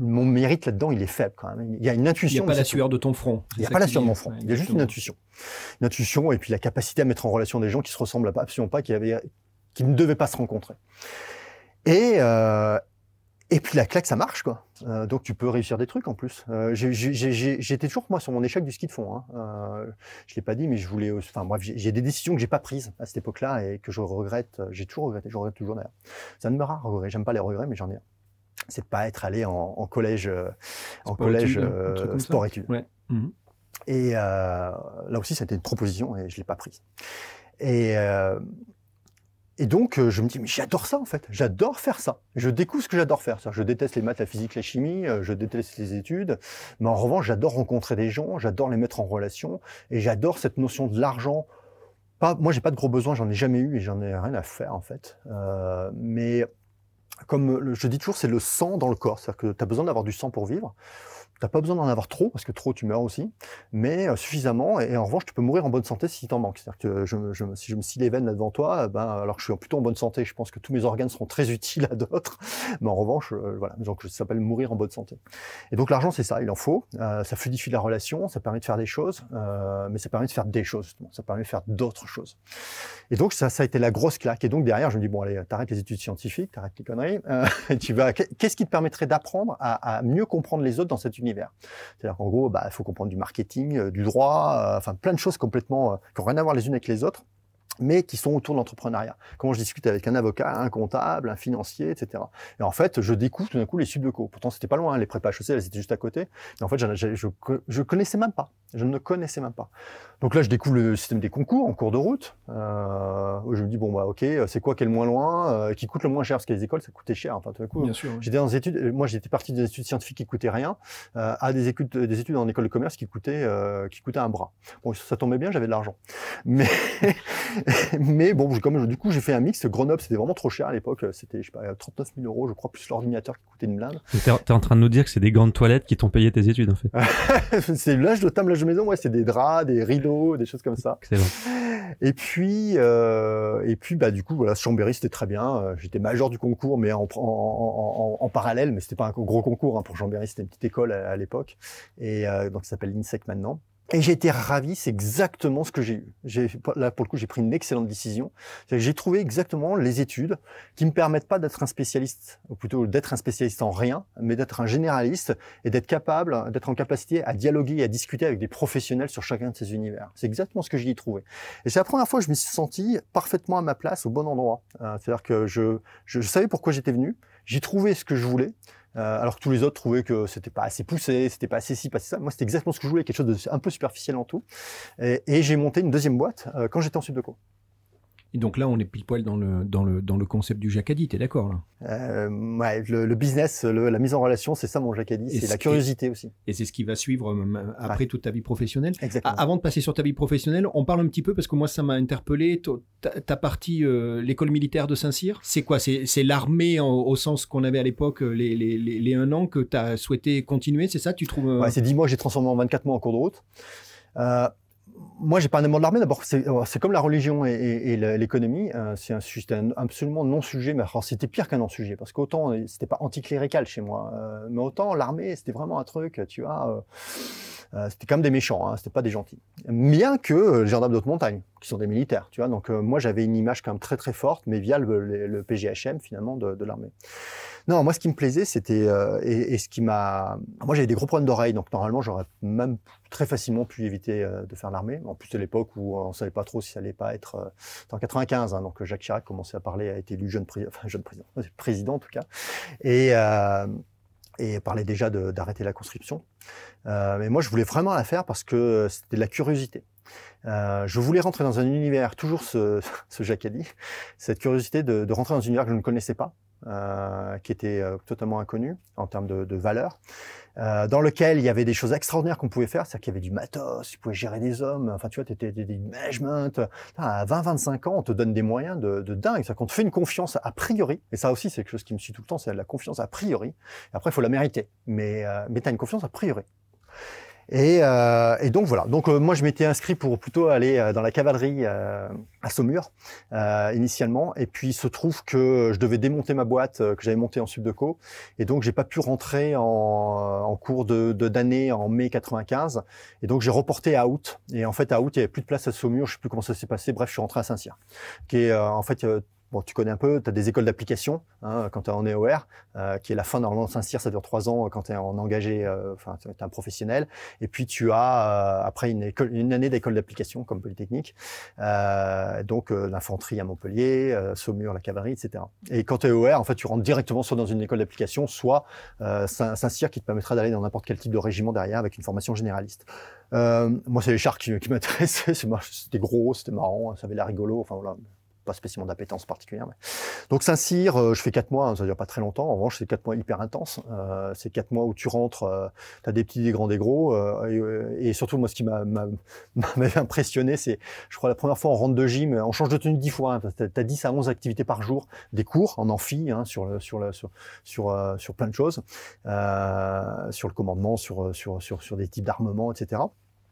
Mon mérite là-dedans, il est faible quand même. Il y a une Il n'y intuition. a pas la sueur de ton front. Il n'y a pas la sueur de mon front. Il y a juste une intuition. Une intuition et puis la capacité à mettre en relation des gens qui se ressemblent absolument pas, qui, avaient, qui ne devaient pas se rencontrer. Et, euh, et puis la claque, ça marche, quoi. Euh, donc tu peux réussir des trucs en plus. Euh, J'étais toujours, moi, sur mon échec du ski de fond. Hein. Euh, je l'ai pas dit, mais je voulais... Enfin bref, j'ai des décisions que j'ai pas prises à cette époque-là et que je regrette. J'ai toujours regretté, je regrette toujours d'ailleurs. C'est un de mes rares regrets. J'aime pas les regrets, mais j'en ai un. C'est de pas être allé en, en collège, en Sport collège études, sport-études. Ouais. Mhm. Et là aussi, c'était une proposition et je l'ai pas prise. Et, et donc, euh, je me dis, mais j'adore ça en fait, j'adore faire ça. Je découvre ce que j'adore faire. Je déteste les maths, la physique, la chimie, euh, je déteste les études, mais en revanche, j'adore rencontrer des gens, j'adore les mettre en relation, et j'adore cette notion de l'argent. Pas, moi, j'ai pas de gros besoins, j'en ai jamais eu et j'en ai rien à faire en fait. Euh, mais comme je dis toujours, c'est le sang dans le corps, c'est-à-dire que tu as besoin d'avoir du sang pour vivre. Tu n'as pas besoin d'en avoir trop, parce que trop, tu meurs aussi, mais euh, suffisamment. Et, en revanche, tu peux mourir en bonne santé si t'en manques. C'est-à-dire que je, je, si je me scie les veines là devant toi, ben, alors que je suis plutôt en bonne santé, je pense que tous mes organes seront très utiles à d'autres. Mais en revanche, euh, voilà, donc ça s'appelle mourir en bonne santé. Et donc l'argent, c'est ça, il en faut. Euh, ça fluidifie la relation, ça permet de faire des choses, euh, mais ça permet de faire des choses. Ça permet de faire d'autres choses. Et donc ça, ça a été la grosse claque. Et donc derrière, je me dis, bon, allez, t'arrêtes les études scientifiques, t'arrêtes les conneries, euh, tu vas, qu'est-ce qui te permettrait d'apprendre à, à mieux comprendre les autres dans cet univers? C'est-à-dire qu'en gros, bah, il faut comprendre du marketing, euh, du droit, euh, enfin plein de choses complètement euh, qui n'ont rien à voir les unes avec les autres mais qui sont autour de l'entrepreneuriat. Comment je discute avec un avocat, un comptable, un financier, etc. Et en fait, je découvre tout d'un coup les suites de co. Pourtant, c'était pas loin, hein, les prépas HEC, elles étaient juste à côté. Et en fait, je, je, je, connaissais même pas. Je ne connaissais même pas. Donc là, je découvre le système des concours en cours de route. Euh, je me dis bon bah ok, c'est quoi qui est le moins loin, euh, qui coûte le moins cher? Parce que les écoles ça coûtait cher. Enfin tout d'un coup, j'étais dans des études. Moi, j'étais parti des études scientifiques qui coûtaient rien euh, à des études, des études en école de commerce qui coûtaient qui coûtaient un bras. Bon, ça tombait bien, j'avais de l'argent. Mais mais bon, comme du coup, j'ai fait un mix. Grenoble, c'était vraiment trop cher à l'époque. C'était, je sais pas, 39 000 euros, je crois, plus l'ordinateur qui coûtait une blinde. T'es es en train de nous dire que c'est des gants de toilette qui t'ont payé tes études, en fait. c'est l'âge de table, l'âge de maison. Ouais, c'est des draps, des rideaux, des choses comme ça. Excellent. Et puis, euh, et puis, bah, du coup, voilà, Chambéry, c'était très bien. Euh, j'étais major du concours, mais en, en, en, en parallèle, mais c'était pas un gros concours hein, pour Chambéry, c'était une petite école à, à l'époque, et euh, donc ça s'appelle l'INSEC maintenant. Et j'ai été ravi, c'est exactement ce que j'ai eu. J'ai, là, pour le coup, j'ai pris une excellente décision. J'ai trouvé exactement les études qui me permettent pas d'être un spécialiste, ou plutôt d'être un spécialiste en rien, mais d'être un généraliste et d'être capable, d'être en capacité à dialoguer et à discuter avec des professionnels sur chacun de ces univers. C'est exactement ce que j'y ai trouvé. Et c'est la première fois que je me suis senti parfaitement à ma place, au bon endroit. Euh, c'est-à-dire que je, je, je savais pourquoi j'étais venu, j'ai trouvé ce que je voulais, euh, alors que tous les autres trouvaient que c'était pas assez poussé, c'était pas assez ci, pas assez ça. Moi, c'était exactement ce que je voulais, quelque chose de un peu superficiel en tout. Et, j'ai monté une deuxième boîte euh, quand j'étais en Subdeco. Et donc là, on est pile poil dans le, dans le, dans le concept du Jacadi, tu es d'accord là? Euh, ouais, le, le business, le, la mise en relation, c'est ça mon Jacadi, c'est la curiosité aussi. Et c'est ce qui va suivre euh, après ouais. toute ta vie professionnelle. Exactement. Avant de passer sur ta vie professionnelle, on parle un petit peu, parce que moi ça m'a interpellé, ta, ta partie, euh, l'école militaire de Saint-Cyr, c'est quoi? C'est l'armée au sens qu'on avait à l'époque, les, les, les, les, un an que tu as souhaité continuer, c'est ça? Tu trouves Ouais, c'est 10 mois, j'ai transformé en 24 mois en cours de route. Euh, moi, j'ai pas un amour de l'armée. D'abord, c'est comme la religion et, l'économie. Euh, c'est un sujet absolument non-sujet. Mais alors, c'était pire qu'un non-sujet parce qu'autant c'était pas anticlérical chez moi, euh, mais autant l'armée, c'était vraiment un truc. Tu vois, euh, euh c'était quand même des méchants. Hein, c'était pas des gentils. Bien que les gendarmes de haute montagne, qui sont des militaires. Tu vois, donc euh, moi, j'avais une image quand même très très forte, mais via le, PGHM finalement de, l'armée. Non, moi, ce qui me plaisait, c'était euh, et, ce qui m'a. Moi, j'avais des gros problèmes d'oreille, donc normalement, j'aurais même très facilement pu éviter euh, de faire l'armée. En plus, à l'époque où on savait pas trop si ça allait pas être. Euh, en 95, hein, donc Jacques Chirac commençait à parler, a été élu jeune, pré... enfin, jeune président, président en tout cas, et euh, et parlait déjà d'arrêter la conscription. Euh, mais moi, je voulais vraiment la faire parce que c'était de la curiosité. Euh, je voulais rentrer dans un univers, toujours ce, ce Jacadi, cette curiosité de, de, rentrer dans un univers que je ne connaissais pas, euh, qui était euh, totalement inconnu en termes de, de valeur, euh, dans lequel il y avait des choses extraordinaires qu'on pouvait faire, c'est-à-dire qu'il y avait du matos, tu pouvais gérer des hommes, enfin tu vois, tu étais des management. À 20-25 ans, on te donne des moyens de, de dingue, c'est-à-dire qu'on te fait une confiance a priori, et ça aussi c'est quelque chose qui me suit tout le temps, c'est la confiance a priori. Après, il faut la mériter, mais, euh, mais tu as une confiance a priori. Et, euh, et, donc voilà. Donc euh, moi je m'étais inscrit pour plutôt aller euh, dans la cavalerie euh, à Saumur euh, initialement. Et puis il se trouve que je devais démonter ma boîte que j'avais montée en subdeco. Et donc j'ai pas pu rentrer en, en cours de d'année en mai 95. Et donc j'ai reporté à août. Et en fait à août il y avait plus de place à Saumur. Je sais plus comment ça s'est passé. Bref je suis rentré à Saint-Cyr, qui est en fait Bon, tu connais un peu, tu as des écoles d'application hein, quand tu es en EOR, euh, qui est la fin normalement de Saint-Cyr, ça dure trois ans quand tu es en engagé, euh, enfin tu es un professionnel. Et puis tu as euh, après une, école, une année d'école d'application comme Polytechnique, euh, donc euh, l'infanterie à Montpellier, euh, Saumur, la cavalerie, etc. Et quand tu es EOR, en fait tu rentres directement soit dans une école d'application, soit Saint-Cyr qui te permettra d'aller dans n'importe quel type de régiment derrière avec une formation généraliste. moi c'est les chars qui, qui m'intéressaient, c'était gros, c'était marrant, ça avait l'air rigolo, enfin voilà pas spécialement d'appétence particulière. Mais... Donc Saint-Cyr, euh, je fais quatre mois, hein, ça dure pas très longtemps. En revanche, c'est quatre mois hyper intenses. Euh, c'est quatre mois où tu rentres, euh, tu as des petits, des grands, des gros. Et, surtout, moi, ce qui m'avait impressionné, c'est, je crois, la première fois, on rentre de gym, on change de tenue dix fois. Hein, tu as, 10 à 11 activités par jour, des cours en amphi, hein, sur, sur, sur, sur, sur, plein de choses, sur le commandement, sur, sur, sur, sur des types d'armement, etc.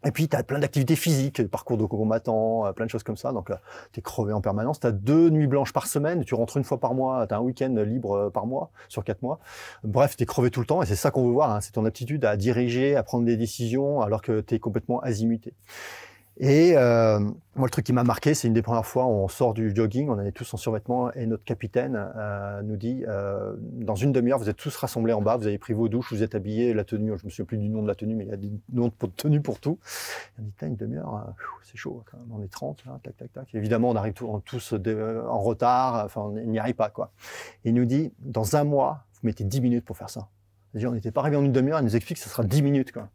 Et puis, tu as plein d'activités physiques, parcours de combattant, euh, plein de choses comme ça. Donc, euh, tu es crevé en permanence. Tu as deux nuits blanches par semaine. Tu rentres une fois par mois. Tu as un week-end libre euh, par mois, sur quatre mois. Bref, tu crevé tout le temps. Et c'est ça qu'on veut voir. Hein. C'est ton aptitude à diriger, à prendre des décisions, alors que tu es complètement azimuté. Et euh, moi, le truc qui m'a marqué, c'est une des premières fois, on sort du jogging, on est tous en survêtement, et notre capitaine euh, nous dit euh, dans une demi-heure, vous êtes tous rassemblés en bas, vous avez pris vos douches, vous êtes habillés, la tenue, je me souviens plus du nom de la tenue, mais il y a des noms de tenue pour tout. On dit, une demi-heure, c'est chaud on est 30, là, tac, tac, tac. évidemment, on arrive tous en retard, enfin, on n'y arrive pas, quoi. Et il nous dit, dans un mois, vous mettez 10 minutes pour faire ça on n'était pas arrivé en une demi-heure, il nous explique que ce sera 10 minutes. Quoi.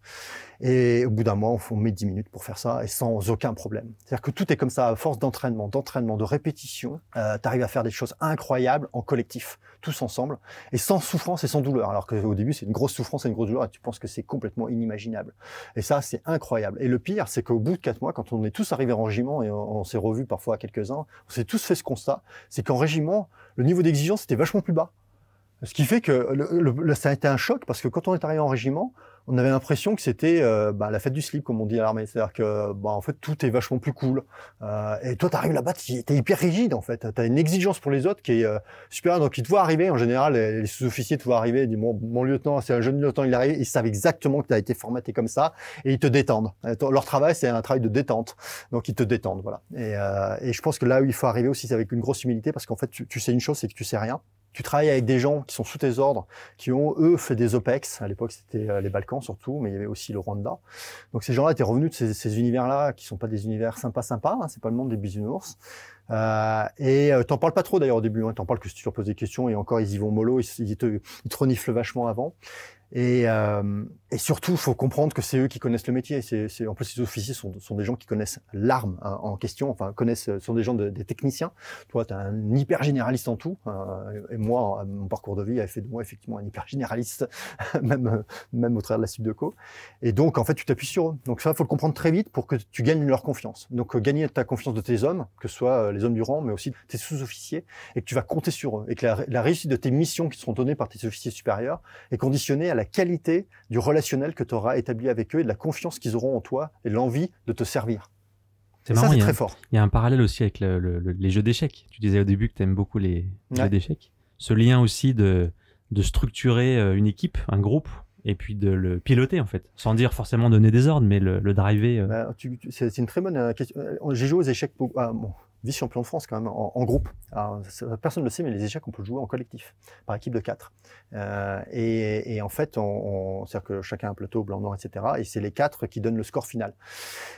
Et au bout d'un mois, on met 10 minutes pour faire ça et sans aucun problème. C'est-à-dire que tout est comme ça, à force d'entraînement, d'entraînement, de répétition, euh, tu arrives à faire des choses incroyables en collectif, tous ensemble, et sans souffrance et sans douleur. Alors qu'au début, c'est une grosse souffrance et une grosse douleur et tu penses que c'est complètement inimaginable. Et ça, c'est incroyable. Et le pire, c'est qu'au bout de 4 mois, quand on est tous arrivés en régiment et on, s'est revus parfois à quelques-uns, on s'est tous fait ce constat, c'est qu'en régiment, le niveau d'exigence était vachement plus bas. Ce qui fait que le, ça a été un choc parce que quand on est arrivé en régiment, on avait l'impression que c'était euh, bah, la fête du slip, comme on dit à l'armée. C'est-à-dire que, bah, en fait, tout est vachement plus cool. Euh, et toi, tu arrives là-bas, tu es hyper rigide, en fait. Tu as une exigence pour les autres qui est euh, supérieure. Donc, ils te voient arriver. En général, les, sous-officiers te voient arriver. Ils disent, bon, mon lieutenant, c'est un jeune lieutenant, il arrive. Ils savent exactement que tu as été formaté comme ça. Et ils te détendent. Leur travail, c'est un travail de détente. Donc, ils te détendent, voilà. Et, euh, et, je pense que là où il faut arriver aussi, c'est avec une grosse humilité parce qu'en fait, tu, tu sais une chose, c'est que tu sais rien tu travailles avec des gens qui sont sous tes ordres, qui ont, eux, fait des OPEX. À l'époque, c'était euh, les Balkans surtout, mais il y avait aussi le Rwanda. Donc ces gens-là étaient revenus de ces, univers-là, qui sont pas des univers sympas, sympas. Hein, c'est pas le monde des bisounours. Euh, et euh, t'en parles pas trop d'ailleurs au début. Hein, t'en parles que si tu leur poses des questions, et encore, ils y vont mollo, ils, ils, te, ils te reniflent vachement avant. Et, euh, et surtout, il faut comprendre que c'est eux qui connaissent le métier. C'est, c'est, en plus, les officiers sont, sont des gens qui connaissent l'arme hein, en question, enfin, connaissent, sont des gens de, des techniciens. Toi, tu es un hyper généraliste en tout. Euh, et moi, mon parcours de vie a fait de moi effectivement un hyper généraliste, même, même au travers de la cible de co. Et donc, en fait, tu t'appuies sur eux. Donc ça, il faut le comprendre très vite pour que tu gagnes leur confiance. Donc, euh, gagner ta confiance de tes hommes, que ce soit euh, les hommes du rang, mais aussi tes sous-officiers, et que tu vas compter sur eux. Et que la, la réussite de tes missions qui seront données par tes officiers supérieurs est conditionnée à la qualité du relationnel que tu auras établi avec eux et de la confiance qu'ils auront en toi et l'envie de te servir. C'est marrant, ça, c'est très fort. Il y a un parallèle aussi avec les jeux d'échecs. Tu disais au début que tu aimes beaucoup les jeux d'échecs. Ce lien aussi de, de structurer euh, une équipe, un groupe, et puis de le piloter en fait, sans dire forcément donner des ordres, mais le, le driver. Euh. Bah, c'est une très bonne euh, question. J'ai joué aux échecs. Ah, bon, vice-champion de France quand même en, groupe. Personne ne le sait, mais les échecs, on peut jouer en collectif, par équipe de quatre. Euh, et, en fait, on, on c'est-à-dire que chacun a un plateau blanc, noir, etc. Et c'est les quatre qui donnent le score final.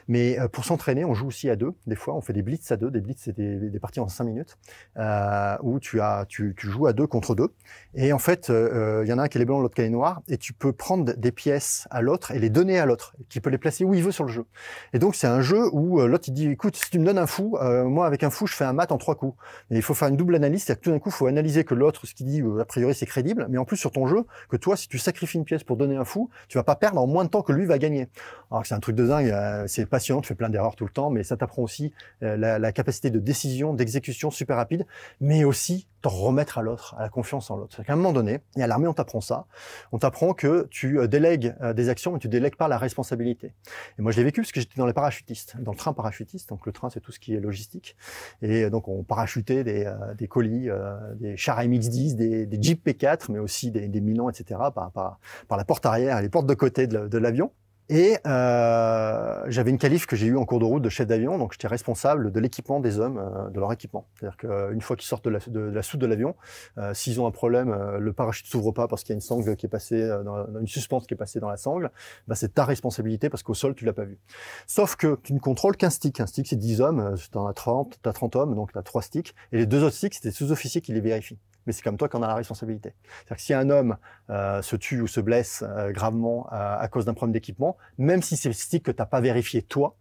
Mais euh, pour s'entraîner, on joue aussi à deux. Des fois, on fait des blitz à deux. Des blitz, c'est des, parties en cinq minutes euh, où tu, as, tu, joues à deux contre deux. Et en fait, il y en a un qui est blanc, l'autre qui est noir. Et tu peux prendre des pièces à l'autre et les donner à l'autre, qui peut les placer où il veut sur le jeu. Et donc, c'est un jeu où l'autre, il dit, écoute, si tu me donnes un fou, moi, avec un fou, je fais un mat en trois coups. Et il faut faire une double analyse, c'est-à-dire que tout d'un coup, il faut analyser que l'autre, ce qu'il dit, euh, a priori, c'est crédible, mais en plus sur ton jeu, que toi, si tu sacrifies une pièce pour donner un fou, tu vas pas perdre en moins de temps que lui va gagner. Alors c'est un truc de dingue, euh, c'est passionnant, tu fais plein d'erreurs tout le temps, mais ça t'apprend aussi euh, la, capacité de décision, d'exécution super rapide, mais aussi t'en remettre à l'autre, à la confiance en l'autre. C'est qu'à un moment donné, et à l'armée on t'apprend ça, on t'apprend que tu euh, délègues euh, des actions, mais tu délègues pas la responsabilité. Et moi je l'ai vécu parce que j'étais dans les parachutistes, dans le train parachutiste. Donc le train c'est tout ce qui est logistique. Et donc on parachutait des, euh, des colis, des chars MX-10, des, des Jeep P4, mais aussi des, des Milan, etc. Par, par, par la porte arrière et les portes de côté de l'avion. Et euh, j'avais une qualif que j'ai eue en cours de route de chef d'avion, donc j'étais responsable de l'équipement des hommes, euh, de leur équipement. C'est-à-dire qu'une fois qu'ils sortent de la, de, la soute de l'avion, euh, s'ils ont un problème, euh, le parachute s'ouvre pas parce qu'il y a une sangle qui est passée, euh, dans, une suspense qui est passée dans la sangle, bah c'est ta responsabilité parce qu'au sol tu l'as pas vu. Sauf que tu ne contrôles qu'un stick. Un stick c'est 10 hommes, tu en as 30, tu as 30 hommes, donc tu as 3 sticks, et les deux autres sticks c'est des sous-officiers qui les vérifient mais c'est comme toi qui en a la responsabilité. C'est-à-dire que si un homme euh, se tue ou se blesse euh, gravement euh, à cause d'un problème d'équipement, même si c'est le stick que tu n'as pas vérifié toi,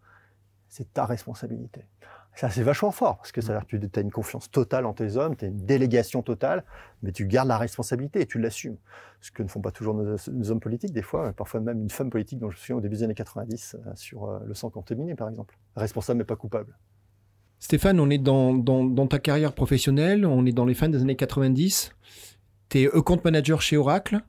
c'est ta responsabilité. Ça, c'est vachement fort, parce que ça veut dire que tu as une confiance totale en tes hommes, tu as une délégation totale, mais tu gardes la responsabilité et tu l'assumes. Ce que ne font pas toujours nos, hommes politiques, des fois, parfois même une femme politique dont je me souviens au début des années 90 euh, sur euh, le sang contaminé, par exemple. Responsable mais pas coupable. Stéphane, on est dans, ta carrière professionnelle, on est dans les fins des années 90. Tu es account manager chez Oracle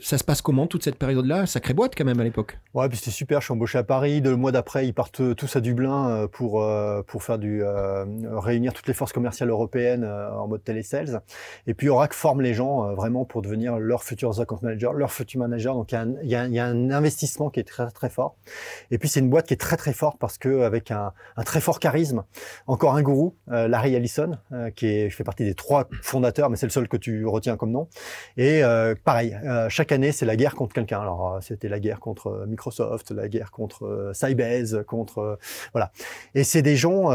ça se passe comment toute cette période-là? Sacrée boîte quand même à l'époque. Ouais, puis c'était super. Je suis embauché à Paris. Le mois d'après, ils partent tous à Dublin euh, pour euh, pour faire du euh, réunir toutes les forces commerciales européennes en mode télésales. Et puis Oracle forme les gens vraiment pour devenir leurs futurs account managers, leurs futurs managers. Donc il y, a un, investissement qui est très très fort. Et puis c'est une boîte qui est très très forte parce que avec un, très fort charisme, encore un gourou, Larry Ellison, qui est fait partie des trois fondateurs, mais c'est le seul que tu retiens comme nom. Et pareil chaque année, c'est la guerre contre quelqu'un. Alors, euh, c'était la guerre contre euh, Microsoft, la guerre contre euh, Sybase, contre voilà. Et c'est des gens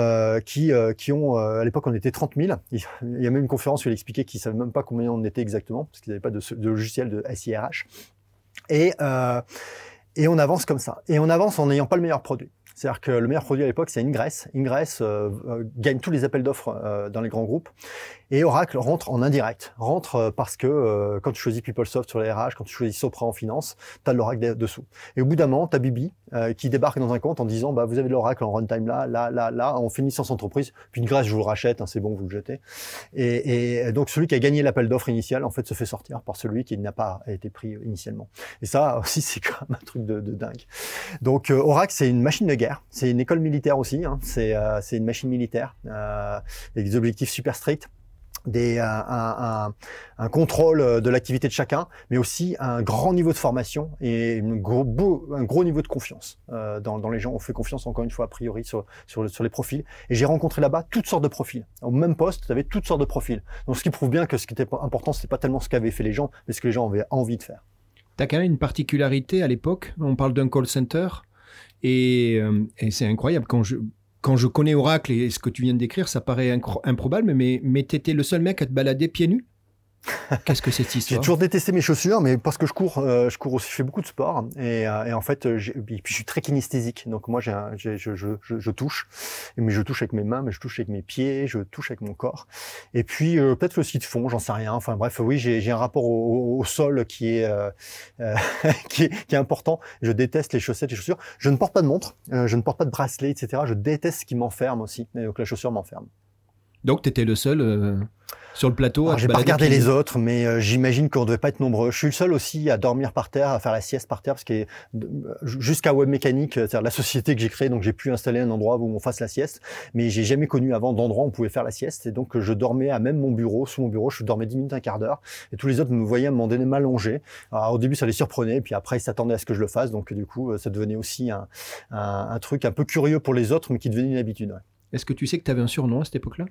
qui qui ont à l'époque on était 30 000. Il y a même une conférence où il expliquait qu'ils savaient même pas combien on était exactement parce qu'ils n'avaient pas de, de, logiciel de SIRH. Et et on avance comme ça. Et on avance en n'ayant pas le meilleur produit. C'est-à-dire que le meilleur produit à l'époque, c'est Ingress. Ingress euh, gagne tous les appels d'offres dans les grands groupes. Et Oracle rentre en indirect, rentre euh, parce que euh, quand tu choisis PeopleSoft sur les RH, quand tu choisis Sopra en finance, tu as l'Oracle dessous. Et au bout d'un moment, tu as Bibi euh, qui débarque dans un compte en disant bah, vous avez l'Oracle en runtime là, là, là, là, on une licence entreprise, puis une grâce, je vous le rachète, hein, c'est bon, vous le jetez. Et, et donc celui qui a gagné l'appel d'offre initial, en fait, se fait sortir par celui qui n'a pas été pris initialement. Et ça aussi, c'est quand même un truc de, de dingue. Donc Oracle, c'est une machine de guerre, c'est une école militaire aussi, hein, c'est une machine militaire, avec des objectifs super stricts des, un, un, contrôle euh, de l'activité de chacun, mais aussi un grand niveau de formation et un gros niveau de confiance euh, dans, les gens. On fait confiance encore une fois a priori sur, les profils. Et j'ai rencontré là-bas toutes sortes de profils. Au même poste, tu avais toutes sortes de profils. Donc ce qui prouve bien que ce qui était important, c'était pas tellement ce qu'avaient fait les gens, mais ce que les gens avaient envie de faire. Tu as quand même une particularité à l'époque. On parle d'un call center. Et, euh, et c'est incroyable quand je quand je connais Oracle et ce que tu viens de décrire, ça paraît improbable, mais, mais tu étais le seul mec à te balader pieds nus? Qu'est-ce que c'est cette histoire? J'ai toujours détesté mes chaussures, mais parce que je cours, euh, je cours aussi, je fais beaucoup de sport et, euh, et en fait, euh, puis je suis très kinesthésique. Donc moi, j'ai, je, je, je, je, touche, mais je touche avec mes mains, mais je touche avec mes pieds, je touche avec mon corps. Et puis peut-être le ski de fond, j'en sais rien. Enfin bref, oui, j'ai, un rapport au, au, sol qui est, qui est qui est important. Je déteste les chaussettes, les chaussures. Je ne porte pas de montre, je ne porte pas de bracelet, etc. Je déteste ce qui m'enferme aussi. donc la chaussure m'enferme. Donc tu étais le seul sur le plateau. J'ai pas regardé les autres, mais euh, j'imagine qu'on ne devait pas être nombreux. Je suis le seul aussi à dormir par terre, à faire la sieste par terre, parce que jusqu'à Web Mécanique, c'est-à-dire la société que j'ai créée, donc j'ai pu installer un endroit où on fasse la sieste, mais j'ai jamais connu avant d'endroit où on pouvait faire la sieste, et donc je dormais à même mon bureau, sous mon bureau, je dormais 10 minutes, un quart d'heure, et tous les autres me voyaient donné m'allonger. au début, ça les surprenait, puis après, ils s'attendaient à ce que je le fasse, donc du coup, ça devenait aussi un, un, truc un peu curieux pour les autres, mais qui devenait une habitude. Est-ce que tu sais que tu avais un surnom à cette époque-là?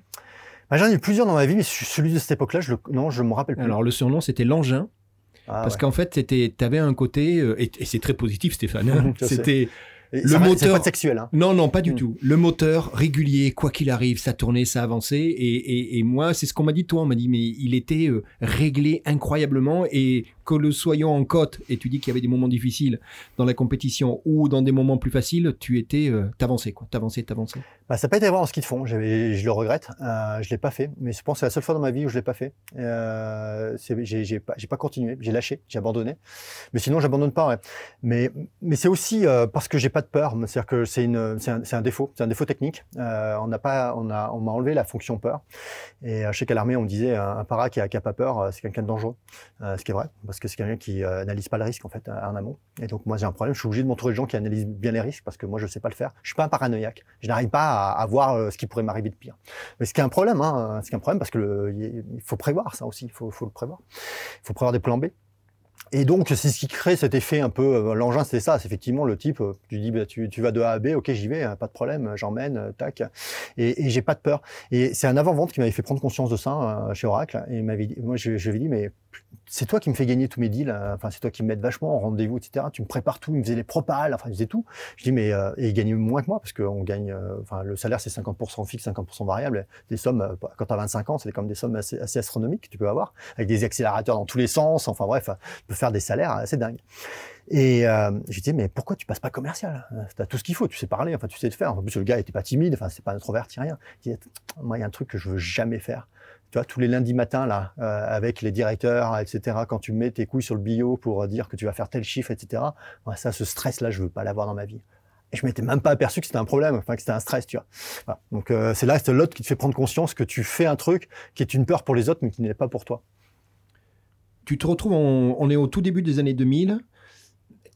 Bah, j'en ai eu plusieurs dans ma vie, mais celui de cette époque-là, je le... non, je me rappelle plus. Alors, le surnom, c'était l'engin. Ah, parce qu'en fait, tu avais un côté, euh, et, c'est très positif, Stéphane. Hein. c'était le moteur pas sexuel. Hein. Non, non, pas du mm. tout. Le moteur régulier, quoi qu'il arrive, ça tournait, ça avançait. Et, et, moi, c'est ce qu'on m'a dit de toi. On m'a dit, mais il était euh, réglé incroyablement. Et que le soyons en côte, et tu dis qu'il y avait des moments difficiles dans la compétition ou dans des moments plus faciles, tu étais, euh, t'avançais quoi, t'avançais, t'avançais. Bah, ça n'a pas été vraiment ce qu'ils font. Je le regrette. Euh, je l'ai pas fait, mais je pense que c'est la seule fois dans ma vie où je l'ai pas fait. Euh, j'ai pas, continué, j'ai lâché, j'ai abandonné. Mais sinon, j'abandonne pas. Mais, c'est aussi euh, parce que j'ai pas de peur. C'est-à-dire que c'est un, un, défaut, c'est un défaut technique. Euh, on n'a pas, on a, on m'a enlevé la fonction peur. Et je sais qu'à l'armée, on me disait un, para qui a, pas peur, c'est quelqu'un de dangereux. ce qui est vrai que c'est quelqu'un qui euh, n'analyse pas le risque en fait en amont. Et donc moi j'ai un problème, je suis obligé de m'entourer de gens qui analysent bien les risques parce que moi je sais pas le faire. Je suis pas un paranoïaque, je n'arrive pas à, voir euh, ce qui pourrait m'arriver de pire. Mais ce qui est un problème, hein, un problème parce que le, il faut prévoir ça aussi, il faut, le prévoir. Il faut prévoir des plans B. Et donc, c'est ce qui crée cet effet un peu. Euh, l'engin, c'est ça. C'est effectivement le type. Euh, tu dis, bah, tu, vas de A à B, ok, j'y vais, hein, pas de problème, j'emmène, euh, tac. Et, et j'ai pas de peur. Et c'est un avant-vente qui m'avait fait prendre conscience de ça chez Oracle. Et moi, je lui ai dit, mais c'est toi qui me fais gagner tous mes deals, enfin c'est toi qui me mets vachement en rendez-vous, etc. Tu me prépares tout, il me faisait les propales, enfin il faisait tout. Je dis mais euh, et il gagnait moins que moi parce qu'on gagne, euh, enfin le salaire c'est 50% fixe, 50% variable. Des sommes euh, quand tu as 25 ans, c'est comme des sommes assez, astronomiques que tu peux avoir avec des accélérateurs dans tous les sens. Enfin bref, tu peux faire des salaires assez dingues. Et euh, je dis mais pourquoi tu passes pas commercial? Tu as tout ce qu'il faut, tu sais parler, enfin tu sais le faire. En plus le gars était pas timide, enfin c'est pas introverti rien. Je dis, moi il y a un truc que je veux jamais faire tous les lundis matins, là, euh, avec les directeurs, etc., quand tu mets tes couilles sur le bio pour dire que tu vas faire tel chiffre, etc., ça, ce stress-là, je veux pas l'avoir dans ma vie. Et je m'étais même pas aperçu que c'était un problème, enfin, que c'était un stress. Donc, euh, c'est là, c'est l'autre qui te fait prendre conscience que tu fais un truc qui est une peur pour les autres, mais qui n'est pas pour toi. Tu te retrouves, on est au tout début des années 2000,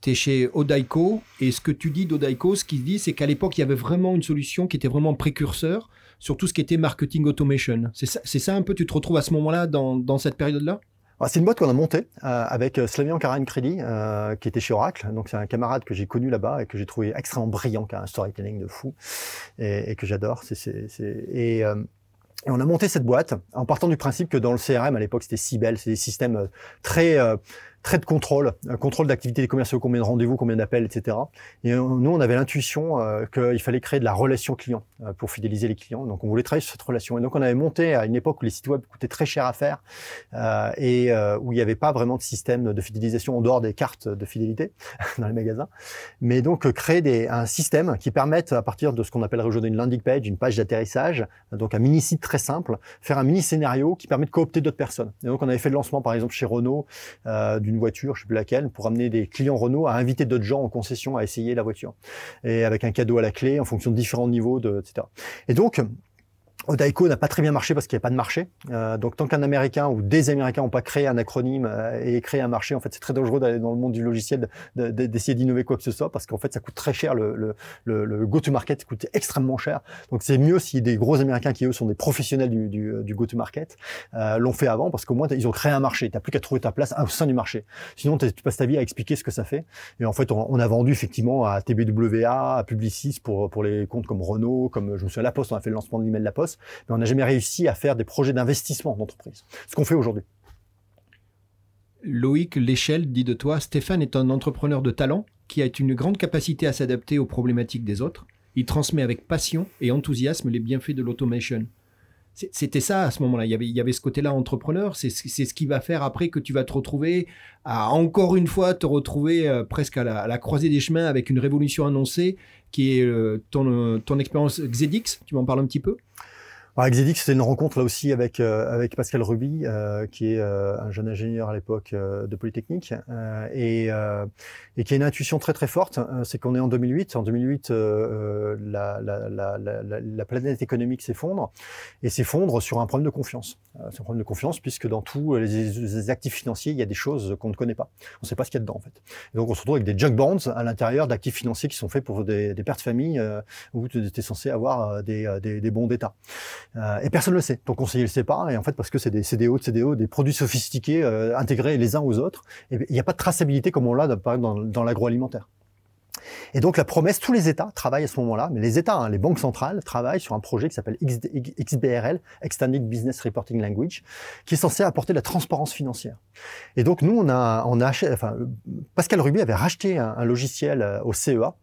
tu es chez Odaiko, et ce que tu dis d'Odaiko, ce qu'il dit, c'est qu'à l'époque, il y avait vraiment une solution qui était vraiment précurseur sur tout ce qui était marketing automation. C'est ça, un peu, tu te retrouves à ce moment-là, dans, cette période-là? Ah, c'est une boîte qu'on a montée euh, avec euh, Slavian Karan Kredi, euh, qui était chez Oracle. Donc c'est un camarade que j'ai connu là-bas et que j'ai trouvé extrêmement brillant, qui a un storytelling de fou et, que j'adore. Et, on a monté cette boîte en partant du principe que dans le CRM à l'époque c'était Cybelle, c'est des systèmes très très de contrôle, contrôle d'activité des commerciaux, combien de rendez-vous, combien d'appels, etc. Et euh, nous, on avait l'intuition euh, qu'il fallait créer de la relation client euh, pour fidéliser les clients. Donc, on voulait travailler sur cette relation. Et donc, on avait monté à une époque où les sites web coûtaient très cher à faire et où il n'y avait pas vraiment de système de fidélisation en dehors des cartes de fidélité dans les magasins. Mais donc, créer un système qui permette, à partir de ce qu'on appellerait aujourd'hui une landing page, une page d'atterrissage, donc un mini-site très simple, faire un mini-scénario qui permet de coopter d'autres personnes. Et donc, on avait fait le lancement, par exemple, chez Renault, d'une voiture, je sais plus laquelle, pour amener des clients Renault à inviter d'autres gens en concession à essayer la voiture. Et avec un cadeau à la clé en fonction de différents niveaux, de, etc. Et donc, Odaiko n'a pas très bien marché parce qu'il n'y a pas de marché. Euh, donc tant qu'un Américain ou des Américains n'ont pas créé un acronyme euh, et créé un marché, en fait, c'est très dangereux d'aller dans le monde du logiciel, d'essayer d'innover quoi que ce soit, parce qu'en fait, ça coûte très cher. Le, le, le, go-to-market coûte extrêmement cher. Donc c'est mieux si des gros Américains qui eux sont des professionnels du, du, du go-to-market euh, l'ont fait avant, parce qu'au moins ils ont créé un marché. T'as plus qu'à trouver ta place au sein du marché. Sinon, tu passes ta vie à expliquer ce que ça fait. Et en fait, on, on a vendu effectivement à TBWA, à Publicis pour pour les comptes comme Renault, comme je me souviens La Poste, on a fait le lancement de l'email La Poste mais on n'a jamais réussi à faire des projets d'investissement d'entreprise. Ce qu'on fait aujourd'hui. Loïc Léchelle dit de toi, Stéphane est un entrepreneur de talent qui a une grande capacité à s'adapter aux problématiques des autres. Il transmet avec passion et enthousiasme les bienfaits de l'automation. C'était ça à ce moment-là. Il y avait, ce côté-là entrepreneur. C'est ce qui va faire après que tu vas te retrouver à encore une fois te retrouver euh, presque à la, croisée des chemins avec une révolution annoncée qui est euh, ton, euh, ton expérience Xedix. Tu m'en parles un petit peu? Alors, Exedix, c'était une rencontre là aussi avec euh, avec Pascal Ruby, euh, qui est euh, un jeune ingénieur à l'époque de Polytechnique, et, et qui a une intuition très très forte. c'est qu'on est en 2008. En 2008, la, la, la, la, planète économique s'effondre et s'effondre sur un problème de confiance. c'est un problème de confiance puisque dans tous les, actifs financiers, il y a des choses qu'on ne connaît pas. On ne sait pas ce qu'il y a dedans en fait. Et donc on se retrouve avec des junk bonds à l'intérieur d'actifs financiers qui sont faits pour des, des pertes familles où tu es censé avoir des, des bons d'État. Euh, et personne ne le sait. Ton conseiller le sait pas. Et en fait, parce que c'est des CDO de CDO, des produits sophistiqués euh, intégrés les uns aux autres, il n'y a pas de traçabilité comme on l'a dans, dans l'agroalimentaire. Et donc la promesse, tous les États travaillent à ce moment-là, mais les États, hein, les banques centrales travaillent sur un projet qui s'appelle XBRL, Extended Business Reporting Language, qui est censé apporter de la transparence financière. Et donc nous, on a, on a enfin, Pascal Ruby avait racheté un logiciel euh, au CEA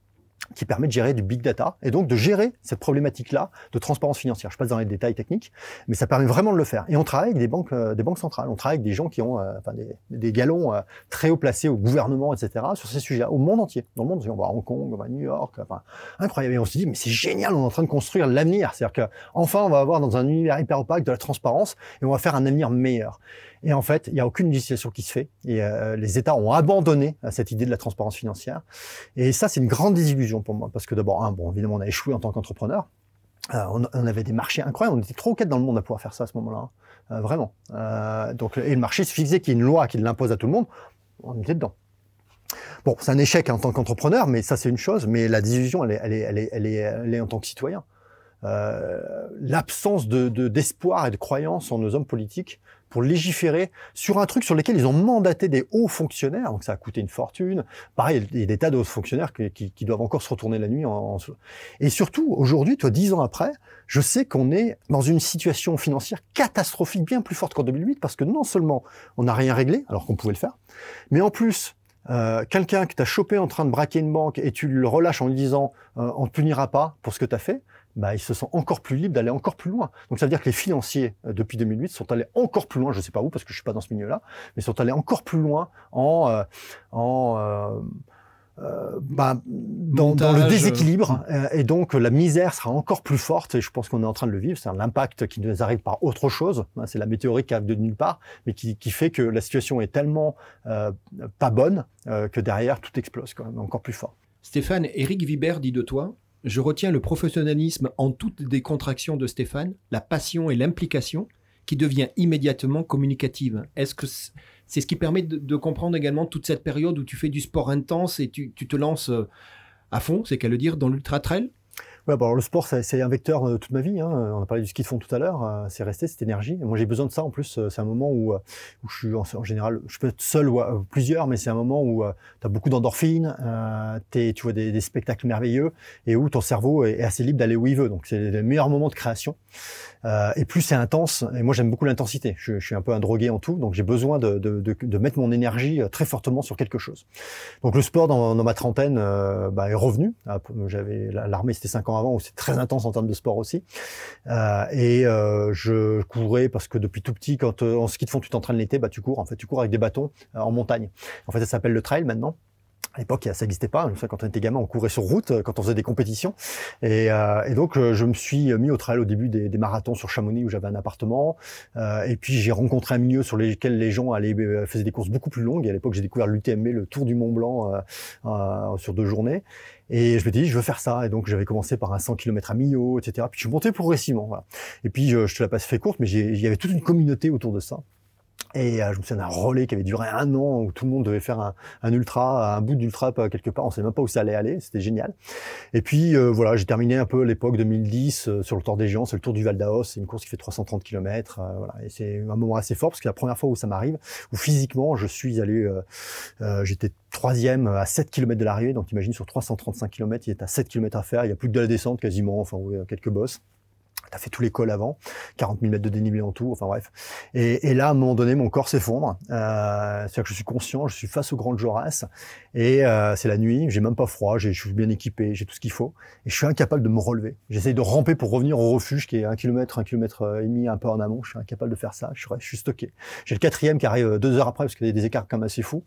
qui permet de gérer du big data et donc de gérer cette problématique-là de transparence financière. Je passe dans les détails techniques, mais ça permet vraiment de le faire. Et on travaille avec des banques, euh, des banques centrales, on travaille avec des gens qui ont euh, enfin, des, des, galons euh, très haut placés au gouvernement, etc., sur ces sujets au monde entier. Dans le monde, on va à Hong Kong, on va à New York, enfin, incroyable. Et on se dit, mais c'est génial, on est en train de construire l'avenir. C'est-à-dire qu'enfin, on va avoir dans un univers hyper opaque de la transparence et on va faire un avenir meilleur. Et en fait, il n'y a aucune législation qui se fait. Et euh, les États ont abandonné euh, cette idée de la transparence financière. Et ça, c'est une grande désillusion pour moi. Parce que d'abord, bon, évidemment, on a échoué en tant qu'entrepreneur. Euh, on, on, avait des marchés incroyables. On était trop quête dans le monde à pouvoir faire ça à ce moment-là. Hein. vraiment. donc, et le marché suffisait qu'il y ait une loi qui l'impose à tout le monde. On était dedans. Bon, c'est un échec en tant qu'entrepreneur, mais ça, c'est une chose. Mais la désillusion, elle est, elle est, elle est, elle est, elle est en tant que citoyen. Euh, l'absence de, d'espoir et de croyance en nos hommes politiques pour légiférer sur un truc sur lequel ils ont mandaté des hauts fonctionnaires, donc ça a coûté une fortune. Pareil, il y a des tas de hauts fonctionnaires qui, qui, doivent encore se retourner la nuit. En, Et surtout, aujourd'hui, toi, dix ans après, je sais qu'on est dans une situation financière catastrophique, bien plus forte qu'en 2008, parce que non seulement on n'a rien réglé, alors qu'on pouvait le faire, mais en plus, euh, quelqu'un que tu as chopé en train de braquer une banque et tu le relâches en lui disant euh, on ne punira pas pour ce que tu as fait, bah, il se sent encore plus libre d'aller encore plus loin. Donc ça veut dire que les financiers, euh, depuis 2008, sont allés encore plus loin, je ne sais pas où parce que je suis pas dans ce milieu-là, mais sont allés encore plus loin en, euh, en euh, euh, bah, dans, dans, le déséquilibre euh, et donc la misère sera encore plus forte et je pense qu'on est en train de le vivre. C'est un impact qui nous arrive par autre chose. Hein, c'est la météorite qui arrive de nulle part, mais qui, qui fait que la situation est tellement euh, pas bonne euh, que derrière tout explose quand même encore plus fort. Stéphane, Eric Vibert dit de toi Je retiens le professionnalisme en toutes des contractions de Stéphane, la passion et l'implication qui devient immédiatement communicative. Est-ce que c'est ce qui permet de, comprendre également toute cette période où tu fais du sport intense et tu, tu te lances euh, à fond, c'est qu'à le dire, dans l'ultra trail? Ouais, bon, alors le sport, c'est un vecteur de toute ma vie. Hein. On a parlé du ski de fond tout à l'heure. Euh, c'est resté cette énergie. moi, j'ai besoin de ça. En plus, euh, c'est un moment où, où je suis en, général, je peux être seul ou plusieurs, mais c'est un moment où tu as beaucoup d'endorphines, euh, tu vois des, des, spectacles merveilleux et où ton cerveau est, assez libre d'aller où il veut. Donc, c'est le meilleur moment de création. Euh, et plus c'est intense, et moi j'aime beaucoup l'intensité. Je, je, suis un peu un drogué en tout, donc j'ai besoin de, de, de, de, mettre mon énergie euh, très fortement sur quelque chose. Donc le sport dans, dans ma trentaine euh, bah, est revenu. Ah, j'avais l'armée, c'était cinq avant, où c'est très intense en termes de sport aussi. Euh, et euh, je courais parce que depuis tout petit, quand en ski de fond tu t'entraînes l'été, bah tu cours. En fait, tu cours avec des bâtons en montagne. En fait, ça s'appelle le trail maintenant. À l'époque, ça n'existait pas. Quand on était gamin, on courait sur route euh, quand on faisait des compétitions. Et, euh, et donc, euh, je me suis mis au trail au début des, marathons sur Chamonix où j'avais un appartement. Euh, et puis, j'ai rencontré un milieu sur lequel les gens allaient faisaient des courses beaucoup plus longues. Et à l'époque, j'ai découvert l'UTMB, le Tour du Mont Blanc, euh, sur deux journées. Et je me dis, je veux faire ça. Et donc, j'avais commencé par un 100 km à Millau, etc. Puis, je suis monté progressivement. Voilà. Et puis, je, je te la passe fait courte, mais il y avait toute une communauté autour de ça. Et euh, je me souviens d'un relais qui avait duré un an où tout le monde devait faire un, ultra, un bout d'ultra quelque part. On savait même pas où ça allait aller. C'était génial. Et puis euh, voilà, j'ai terminé un peu l'époque 2010 euh, sur le Tour des Géants. C'est le Tour du Val d'Aos. C'est une course qui fait 330 km. voilà. Et c'est un moment assez fort parce que la première fois où ça m'arrive, où physiquement je suis allé, j'étais troisième à 7 km de l'arrivée. Donc imagine sur 335 km, il est à 7 km à faire. Il y a plus que de la descente quasiment. Enfin, oui, quelques bosses. T'as fait tous les cols avant, 40 000 mètres de dénivelé en tout, enfin bref. Et, et là, à un moment donné, mon corps s'effondre. Euh, C'est-à-dire que je suis conscient, je suis face au Grand Joras, et euh, c'est la nuit, j'ai même pas froid, je suis bien équipé, j'ai tout ce qu'il faut, et je suis incapable de me relever. J'essaye de ramper pour revenir au refuge qui est un kilomètre, un kilomètre et demi un peu en amont. Je suis incapable de faire ça, je je suis stocké. J'ai le quatrième qui arrive deux heures après parce qu'il y a des écarts quand même assez fous,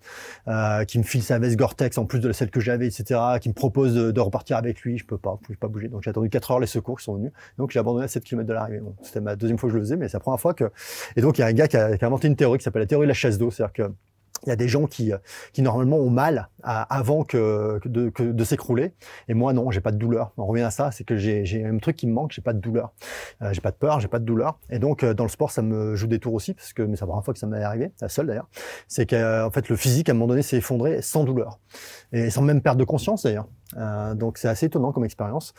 euh, qui me file sa veste Gore-Tex en plus de celle que j'avais, etc., qui me propose de, repartir avec lui. Je peux pas, je peux pas bouger. Donc j'ai attendu 4 heures les secours qui sont venus. Donc j'ai abandonné à 7 km de l'arrivée. C'était ma deuxième fois que je le faisais, mais c'est la première fois que. Et donc il y a un gars qui a, qui a inventé une théorie qui s'appelle la théorie de la chasse d'eau, c'est-à-dire que il y a des gens qui, qui normalement ont mal à, avant que, que de, de s'écrouler. Et moi, non, j'ai pas de douleur. On revient à ça, c'est que j'ai un truc qui me manque, j'ai pas de douleur. Euh, j'ai pas de peur, j'ai pas de douleur. Et donc, euh, dans le sport, ça me joue des tours aussi, parce que, mais c'est la première fois que ça m'est arrivé, la seule d'ailleurs. C'est qu'en fait, le physique, à un moment donné, s'est effondré sans douleur. Et sans même perdre de conscience d'ailleurs. Euh, donc c'est assez étonnant comme expérience.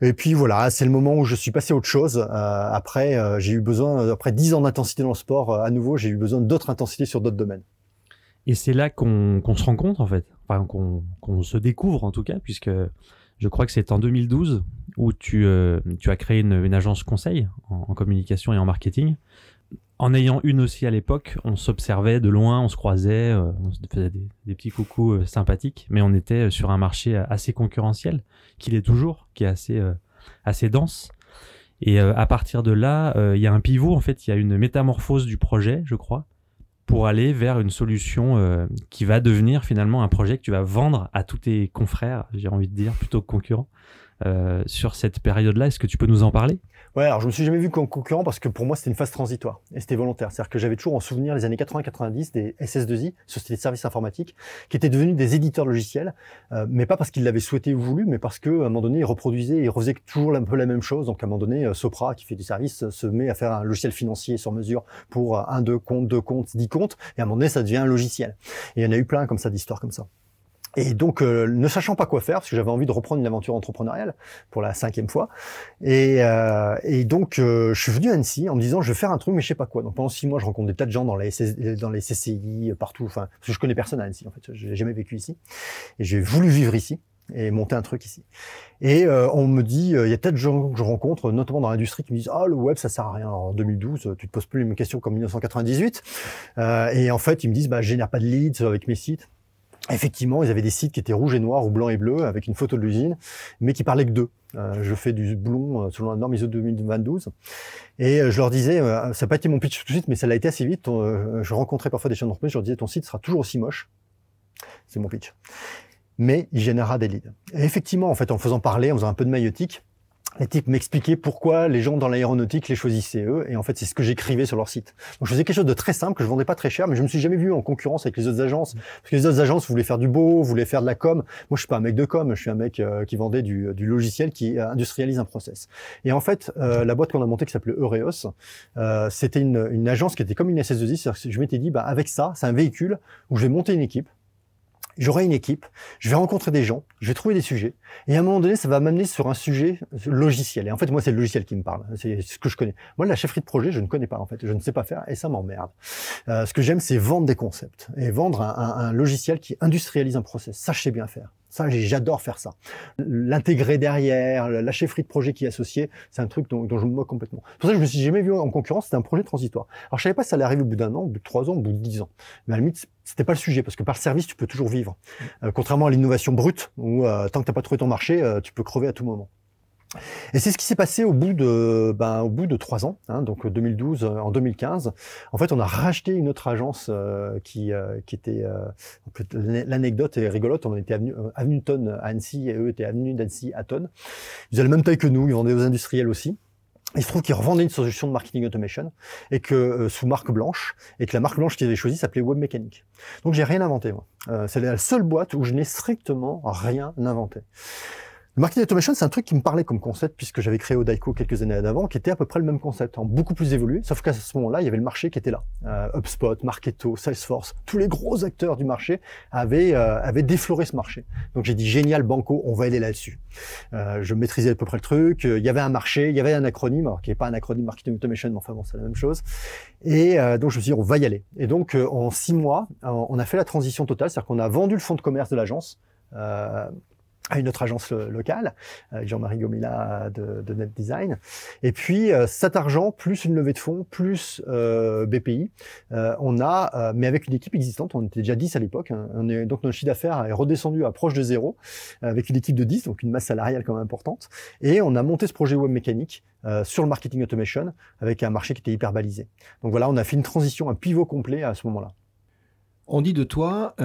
Et puis voilà, c'est le moment où je suis passé à autre chose. Euh, après, euh, j'ai eu besoin, après dix ans d'intensité dans le sport, à nouveau, j'ai eu besoin d'autres intensités sur d'autres domaines. Et c'est là qu'on qu se rencontre en fait, enfin qu'on qu se découvre en tout cas, puisque je crois que c'est en 2012 où tu, euh, tu as créé une, agence conseil en, communication et en marketing. En ayant une aussi à l'époque, on s'observait de loin, on se croisait, euh, on se faisait des, petits coucous euh, sympathiques, mais on était sur un marché assez concurrentiel, qu'il est toujours, qui est assez, dense. Et à partir de là, il y a un pivot, en fait, il y a une métamorphose du projet, je crois, pour aller vers une solution euh, qui va devenir finalement un projet que tu vas vendre à tous tes confrères, j'ai envie de dire, plutôt que concurrents, euh, sur cette période-là. Est-ce que tu peux nous en parler? Ouais, alors je me suis jamais vu comme concurrent parce que pour moi c'était une phase transitoire et c'était volontaire. C'est-à-dire que j'avais toujours en souvenir les années 80-90 des SS2I, sociétés de services informatiques, qui étaient devenus des éditeurs logiciels, euh, mais pas parce qu'ils l'avaient souhaité ou voulu, mais parce qu'à un moment donné ils reproduisaient, ils refaisaient toujours un peu la même chose. Donc à un moment donné, euh, Sopra, qui fait du service, se met à faire un logiciel financier sur mesure pour un, deux comptes, deux comptes, dix comptes, et à un moment donné ça devient un logiciel. Et il y en a eu plein comme ça d'histoires comme ça. Et donc, euh, ne sachant pas quoi faire, parce que j'avais envie de reprendre une aventure entrepreneuriale pour la cinquième fois, et, euh, et donc euh, je suis venu à Annecy en me disant je vais faire un truc mais je sais pas quoi. Donc pendant six mois, je rencontre des tas de gens dans les dans les CCI partout, enfin parce que je connais personne à Annecy en fait, j'ai jamais vécu ici, et j'ai voulu vivre ici et monter un truc ici. Et on me dit, il y a peut-être des gens que je rencontre, notamment dans l'industrie, qui me disent ah le web ça sert à rien. en 2012, tu te poses plus les mêmes questions qu'en 1998. et en fait, ils me disent bah je génère pas de leads avec mes sites. Effectivement, ils avaient des sites qui étaient rouges et noirs ou blancs et bleus avec une photo de l'usine, mais qui parlaient que d'eux. Euh, je fais du blond euh, selon la norme ISO 2022 et euh, je leur disais, ça n'a pas été mon pitch tout de suite, mais ça l'a été assez vite. je rencontrais parfois des chaînes d'entreprise, je leur disais ton site sera toujours aussi moche. C'est mon pitch. Mais il générera des leads. Et effectivement, en fait, en faisant parler, en faisant un peu de maïotique, les types m'expliquaient pourquoi les gens dans l'aéronautique les choisissaient eux, et en fait c'est ce que j'écrivais sur leur site. Donc je faisais quelque chose de très simple que je vendais pas très cher, mais je me suis jamais vu en concurrence avec les autres agences, parce que les autres agences voulaient faire du beau, voulaient faire de la com. Moi je suis pas un mec de com, je suis un mec euh, qui vendait du, du, logiciel qui industrialise un process. Et en fait euh, la boîte qu'on a montée qui s'appelait Eureos, euh, c'était une, une, agence qui était comme une SS2I, je m'étais dit bah avec ça c'est un véhicule où je vais monter une équipe j'aurai une équipe, je vais rencontrer des gens, je vais trouver des sujets, et à un moment donné, ça va m'amener sur un sujet logiciel. Et en fait, moi, c'est le logiciel qui me parle, c'est ce que je connais. Moi, la chefferie de projet, je ne connais pas, en fait, je ne sais pas faire, et ça m'emmerde. Euh, ce que j'aime, c'est vendre des concepts, et vendre un, un, un, logiciel qui industrialise un process. Ça, je sais bien faire. Ça, j'adore faire ça. L'intégrer derrière, la chefferie de projet qui est associée, c'est un truc dont, je me moque complètement. pour ça que je me suis jamais vu en concurrence, c'était un projet transitoire. Alors je savais pas si ça allait arriver au bout d'un an, au bout de trois ans, au bout de dix ans. Mais à la limite, c'était pas le sujet, parce que par service, tu peux toujours vivre. Euh, contrairement à l'innovation brute, où euh, tant que t'as pas trouvé ton marché, euh, tu peux crever à tout moment. Et c'est ce qui s'est passé au bout de, ben, au bout de trois ans, hein, donc 2012, en 2015. En fait, on a racheté une autre agence euh, qui, euh, qui était. Euh, L'anecdote est rigolote. On était avenue, avenue Tonne à Annecy et eux étaient avenue d'Annecy à Tonne. Ils avaient la même taille que nous. Ils vendaient aux industriels aussi. Il se trouve qu'ils revendaient une solution de marketing automation et que sous marque blanche et que la marque blanche qu'ils avaient choisie s'appelait Web Mécanique. Donc j'ai rien inventé moi. c'est la seule boîte où je n'ai strictement rien inventé. Le marketing automation, c'est un truc qui me parlait comme concept puisque j'avais créé Odaico quelques années avant, qui était à peu près le même concept, en beaucoup plus évolué, sauf qu'à ce moment-là, il y avait le marché qui était là. Euh, HubSpot, Marketo, Salesforce, tous les gros acteurs du marché avaient, euh, avaient défloré ce marché. Donc j'ai dit génial, Banco, on va aller là-dessus. Euh, je maîtrisais à peu près le truc. Il y avait un marché, il y avait un acronyme, alors qui n'est pas un acronyme marketing automation, mais enfin bon, c'est la même chose. Et euh, donc je me suis dit, on va y aller. Et donc euh, en six mois, on a fait la transition totale, c'est-à-dire qu'on a vendu le fonds de commerce de l'agence. Euh, à une autre agence locale, Jean-Marie Gomila de, de, Net Design. Et puis euh, cet argent, plus une levée de fonds, plus euh, BPI, euh, on a, euh, mais avec une équipe existante, on était déjà 10 à l'époque, hein, on est, donc notre chiffre d'affaires est redescendu à proche de zéro, avec une équipe de 10, donc une masse salariale quand même importante. Et on a monté ce projet web mécanique sur le marketing automation, avec un marché qui était hyper balisé. Donc voilà, on a fait une transition, un pivot complet à ce moment-là. On dit de toi,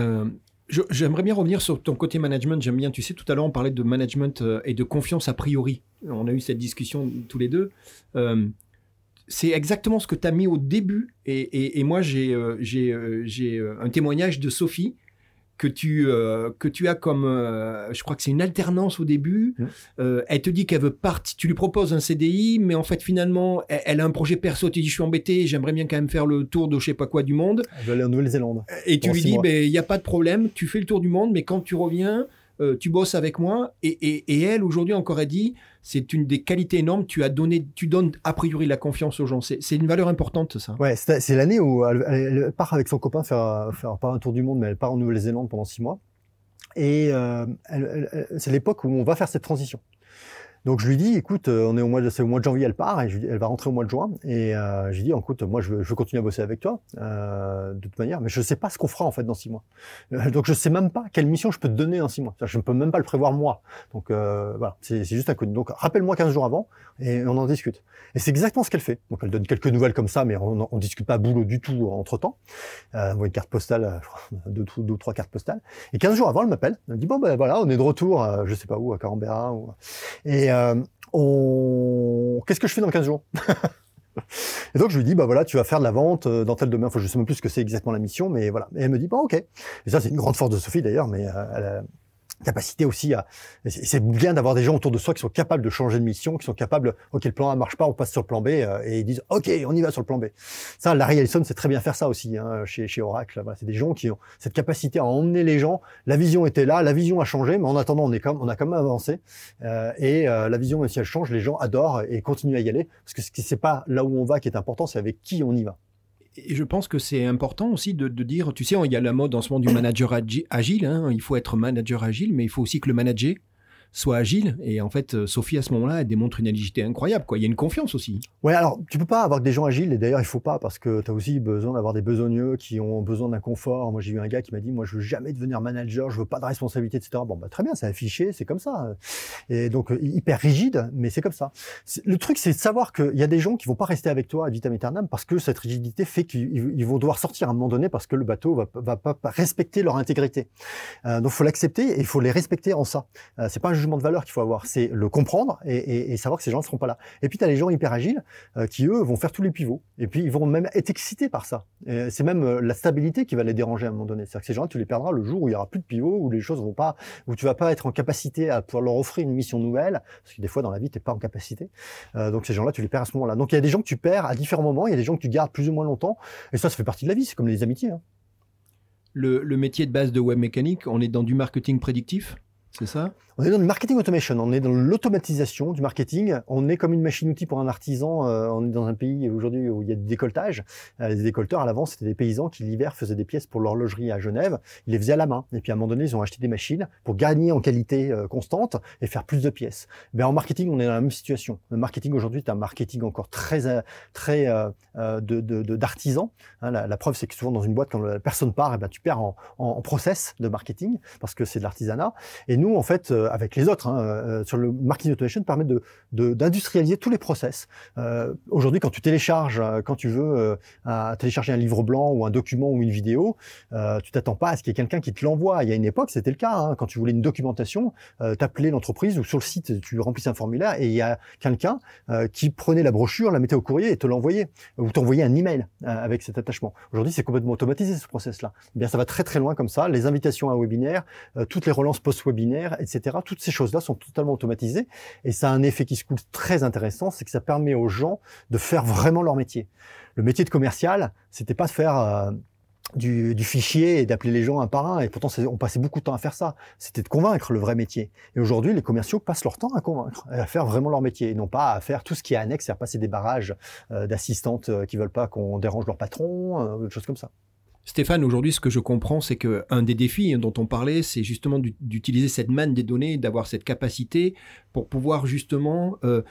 J'aimerais bien revenir sur ton côté management. J'aime bien, tu sais, tout à l'heure, on parlait de management euh, et de confiance a priori. On a eu cette discussion tous les deux. Euh, c'est exactement ce que tu as mis au début. Et, moi, j'ai euh, un témoignage de Sophie que tu, euh, que tu as comme, euh, je crois que c'est une alternance au début. Mmh. Euh, elle te dit qu'elle veut partir, tu lui proposes un CDI, mais en fait finalement, elle, a un projet perso, tu dis je suis embêté, j'aimerais bien quand même faire le tour de je sais pas quoi du monde. Elle veut aller en Nouvelle-Zélande. Et tu lui dis, ben, il n'y a pas de problème, tu fais le tour du monde, mais quand tu reviens, tu bosses avec moi. Et, et, et elle, aujourd'hui encore, a dit, c'est une des qualités énormes. Tu as donné, tu donnes a priori la confiance aux gens. C'est une valeur importante, ça. Ouais, c'est l'année où elle, part avec son copain faire, faire pas un tour du monde, mais elle part en Nouvelle-Zélande pendant six mois. Et euh, c'est l'époque où on va faire cette transition. Donc je lui dis, écoute, euh, on est au mois de, c'est au mois de janvier, elle part, et je, elle va rentrer au mois de juin. Et euh, je lui dis, écoute, moi je veux, je veux continuer à bosser avec toi, euh, de toute manière, mais je ne sais pas ce qu'on fera en fait dans six mois. Euh, donc je sais même pas quelle mission je peux te donner dans six mois. Je ne peux même pas le prévoir moi. Donc euh, voilà, c'est, c'est juste coup. Donc rappelle-moi 15 jours avant et on en discute. Et c'est exactement ce qu'elle fait. Donc elle donne quelques nouvelles comme ça, mais on, on discute pas boulot du tout entre temps. Euh, une carte postale, deux, deux trois cartes postales. Et 15 jours avant, elle m'appelle. Elle me dit bon ben voilà, on est de retour, je sais pas où, à Canberra. Ou... on... qu'est-ce que je fais dans 15 jours Et donc je lui dis bah voilà tu vas faire de la vente euh, dans tel domaine. Enfin je sais même plus ce que c'est exactement la mission, mais voilà. Et elle me dit bah ok. Et ça c'est une grande force de Sophie d'ailleurs, mais euh, capacité aussi à. C'est bien d'avoir des gens autour de soi qui sont capables de changer de mission, qui sont capables. Ok, le plan A marche pas, on passe sur le plan B euh, et ils disent ok, on y va sur le plan B. Ça, Larry Ellison sait très bien faire ça aussi hein, chez, chez Oracle. c'est des gens qui ont cette capacité à emmener les gens. La vision était là, la vision a changé, mais en attendant, on est comme on a quand même avancé. Euh, et euh, la vision, même si elle change, les gens adorent et continuent à y aller parce que ce qui c'est pas là où on va qui est important, c'est avec qui on y va. Et je pense que c'est important aussi de, dire, tu sais, il y a la mode en ce moment du manager agile, hein, il faut être manager agile, mais il faut aussi que le manager soit agile. Et en fait, euh, Sophie, à ce moment-là, elle démontre une agilité incroyable. Quoi. Il y a une confiance aussi. Ouais, alors tu peux pas avoir des gens agiles, et d'ailleurs, il faut pas, parce que tu as aussi besoin d'avoir des besogneux qui ont besoin d'un confort. Moi, j'ai eu un gars qui m'a dit Moi, je veux jamais devenir manager, je veux pas de responsabilité, etc. Bon, bah, très bien, c'est affiché, c'est comme ça. Et donc, euh, hyper rigide, mais c'est comme ça. Le truc, c'est de savoir qu'il y a des gens qui vont pas rester avec toi à vitam aeternam parce que cette rigidité fait qu'ils vont devoir sortir à un moment donné parce que le bateau va, va pas respecter leur intégrité. Euh, donc, faut l'accepter et il faut les respecter en ça. Euh, c'est pas un jugement de valeur qu'il faut avoir c'est le comprendre et, savoir que ces gens ne seront pas là. Et puis, tu as les gens hyper agiles euh, qui, eux, vont faire tous les pivots. Et puis, ils vont même être excités par ça. C'est même euh, la stabilité qui va les déranger à un moment donné. C'est-à-dire que ces gens-là, tu les perdras le jour où il y aura plus de pivots, où les choses vont pas, où tu vas pas être en capacité à pouvoir leur offrir une mission nouvelle, parce que des fois, dans la vie, tu n'es pas en capacité. Euh, donc, ces gens-là, tu les perds à ce moment-là. Donc, il y a des gens que tu perds à différents moments, il y a des gens que tu gardes plus ou moins longtemps. Et ça, ça fait partie de la vie. C'est comme les amitiés. Hein. Le, le métier de base de web mécanique, on est dans du marketing prédictif c'est ça? On est dans le marketing automation, on est dans l'automatisation du marketing. On est comme une machine-outil pour un artisan. Euh, on est dans un pays aujourd'hui où il y a du décolletage. Euh, les décolteurs, à l'avant, c'était des paysans qui l'hiver faisaient des pièces pour l'horlogerie à Genève. Ils les faisaient à la main. Et puis à un moment donné, ils ont acheté des machines pour gagner en qualité euh, constante et faire plus de pièces. Mais en marketing, on est dans la même situation. Le marketing aujourd'hui, c'est un marketing encore très, très d'artisan. De, hein, la, preuve, c'est que souvent dans une boîte, quand la personne part, eh ben, tu perds en, en, process de marketing parce que c'est de l'artisanat. Et nous, en fait, euh, avec les autres, hein, euh, sur le marketing automation, permet de d'industrialiser tous les process. Euh, aujourd'hui, quand tu télécharges, quand tu veux télécharger un livre blanc ou un document ou une vidéo, tu t'attends pas à ce qu'il y ait quelqu'un qui te l'envoie. Il y a une époque, c'était le cas. Hein, quand tu voulais une documentation, tu appelais l'entreprise ou sur le site, tu remplissais un formulaire et il y a quelqu'un qui prenait la brochure, la mettait au courrier et te l'envoyait ou t'envoyait un email avec cet attachement. Aujourd'hui, c'est complètement automatisé ce process-là. Eh bien, ça va très très loin comme ça. Les invitations à un webinaire, toutes les relances post-webinaire etc. Toutes ces choses-là sont totalement automatisées et ça a un effet qui se coule très intéressant, c'est que ça permet aux gens de faire vraiment leur métier. Le métier de commercial, c'était pas de faire euh, du, fichier et d'appeler les gens un par un. Et pourtant, on passait beaucoup de temps à faire ça. C'était de convaincre le vrai métier. Et aujourd'hui, les commerciaux passent leur temps à convaincre, à faire vraiment leur métier, et non pas à faire tout ce qui est annexe, à passer des barrages euh, d'assistantes euh, qui veulent pas qu'on dérange leur patron, des choses comme ça. Stéphane, aujourd'hui, ce que je comprends, c'est qu'un des défis dont on parlait, c'est justement d'utiliser cette manne des données, d'avoir cette capacité pour pouvoir justement euh,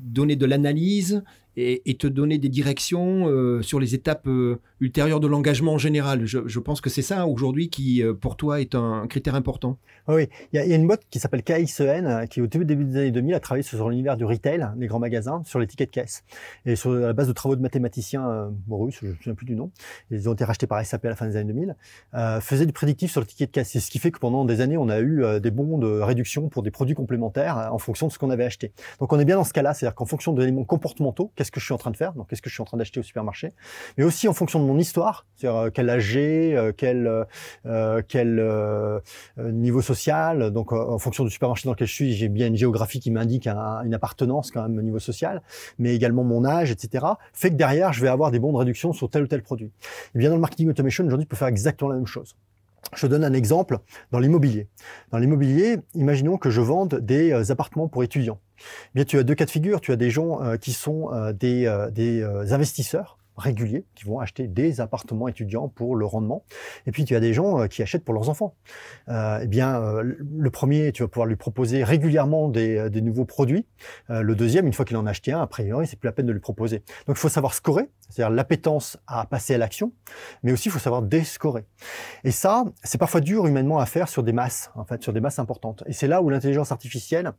donner de l'analyse et, te donner des directions euh, sur les étapes euh, ultérieures de l'engagement en général. Je, pense que c'est ça aujourd'hui qui, euh, pour toi, est un critère important. Oui, il y, a une boîte qui s'appelle KXEN, qui au début, des années 2000 a travaillé sur l'univers du retail, des grands magasins, sur les tickets de caisse. Et sur la base de travaux de mathématiciens russes, je ne me souviens plus du nom, ils ont été rachetés par SAP à la fin des années 2000, faisait du prédictif sur le ticket de caisse. C'est ce qui fait que pendant des années, on a eu des bons de réduction pour des produits complémentaires en fonction de ce qu'on avait acheté. Donc on est bien dans ce cas-là, c'est-à-dire qu'en fonction d'éléments comportementaux, qu'est-ce que je suis en train de faire, donc qu'est-ce que je suis en train d'acheter au supermarché, mais aussi en fonction de mon histoire, c'est-à-dire euh, quel âge j'ai, euh, quel, euh, quel niveau social, donc en fonction du supermarché dans lequel je suis, j'ai bien une géographie qui m'indique une appartenance quand même au niveau social, mais également mon âge, etc., fait que derrière, je vais avoir des bons de réduction sur tel ou tel produit. Et bien dans le marketing automation, aujourd'hui, tu peux faire exactement la même chose. Je donne un exemple dans l'immobilier. Dans l'immobilier, imaginons que je vende des appartements pour étudiants. Bien, tu as deux cas de figure. Tu as des gens euh, qui sont euh, des, euh, des investisseurs réguliers qui vont acheter des appartements étudiants pour le rendement. Et puis tu as des gens qui achètent pour leurs enfants. eh bien, le premier, tu vas pouvoir lui proposer régulièrement des, des nouveaux produits. le deuxième, une fois qu'il en a acheté un, a priori, c'est plus la peine de lui proposer. Donc il faut savoir scorer, c'est-à-dire l'appétence à passer à l'action, mais aussi il faut savoir déscorer. Et ça, c'est parfois dur humainement à faire sur des masses, en fait, sur des masses importantes. Et c'est là où l'intelligence artificielle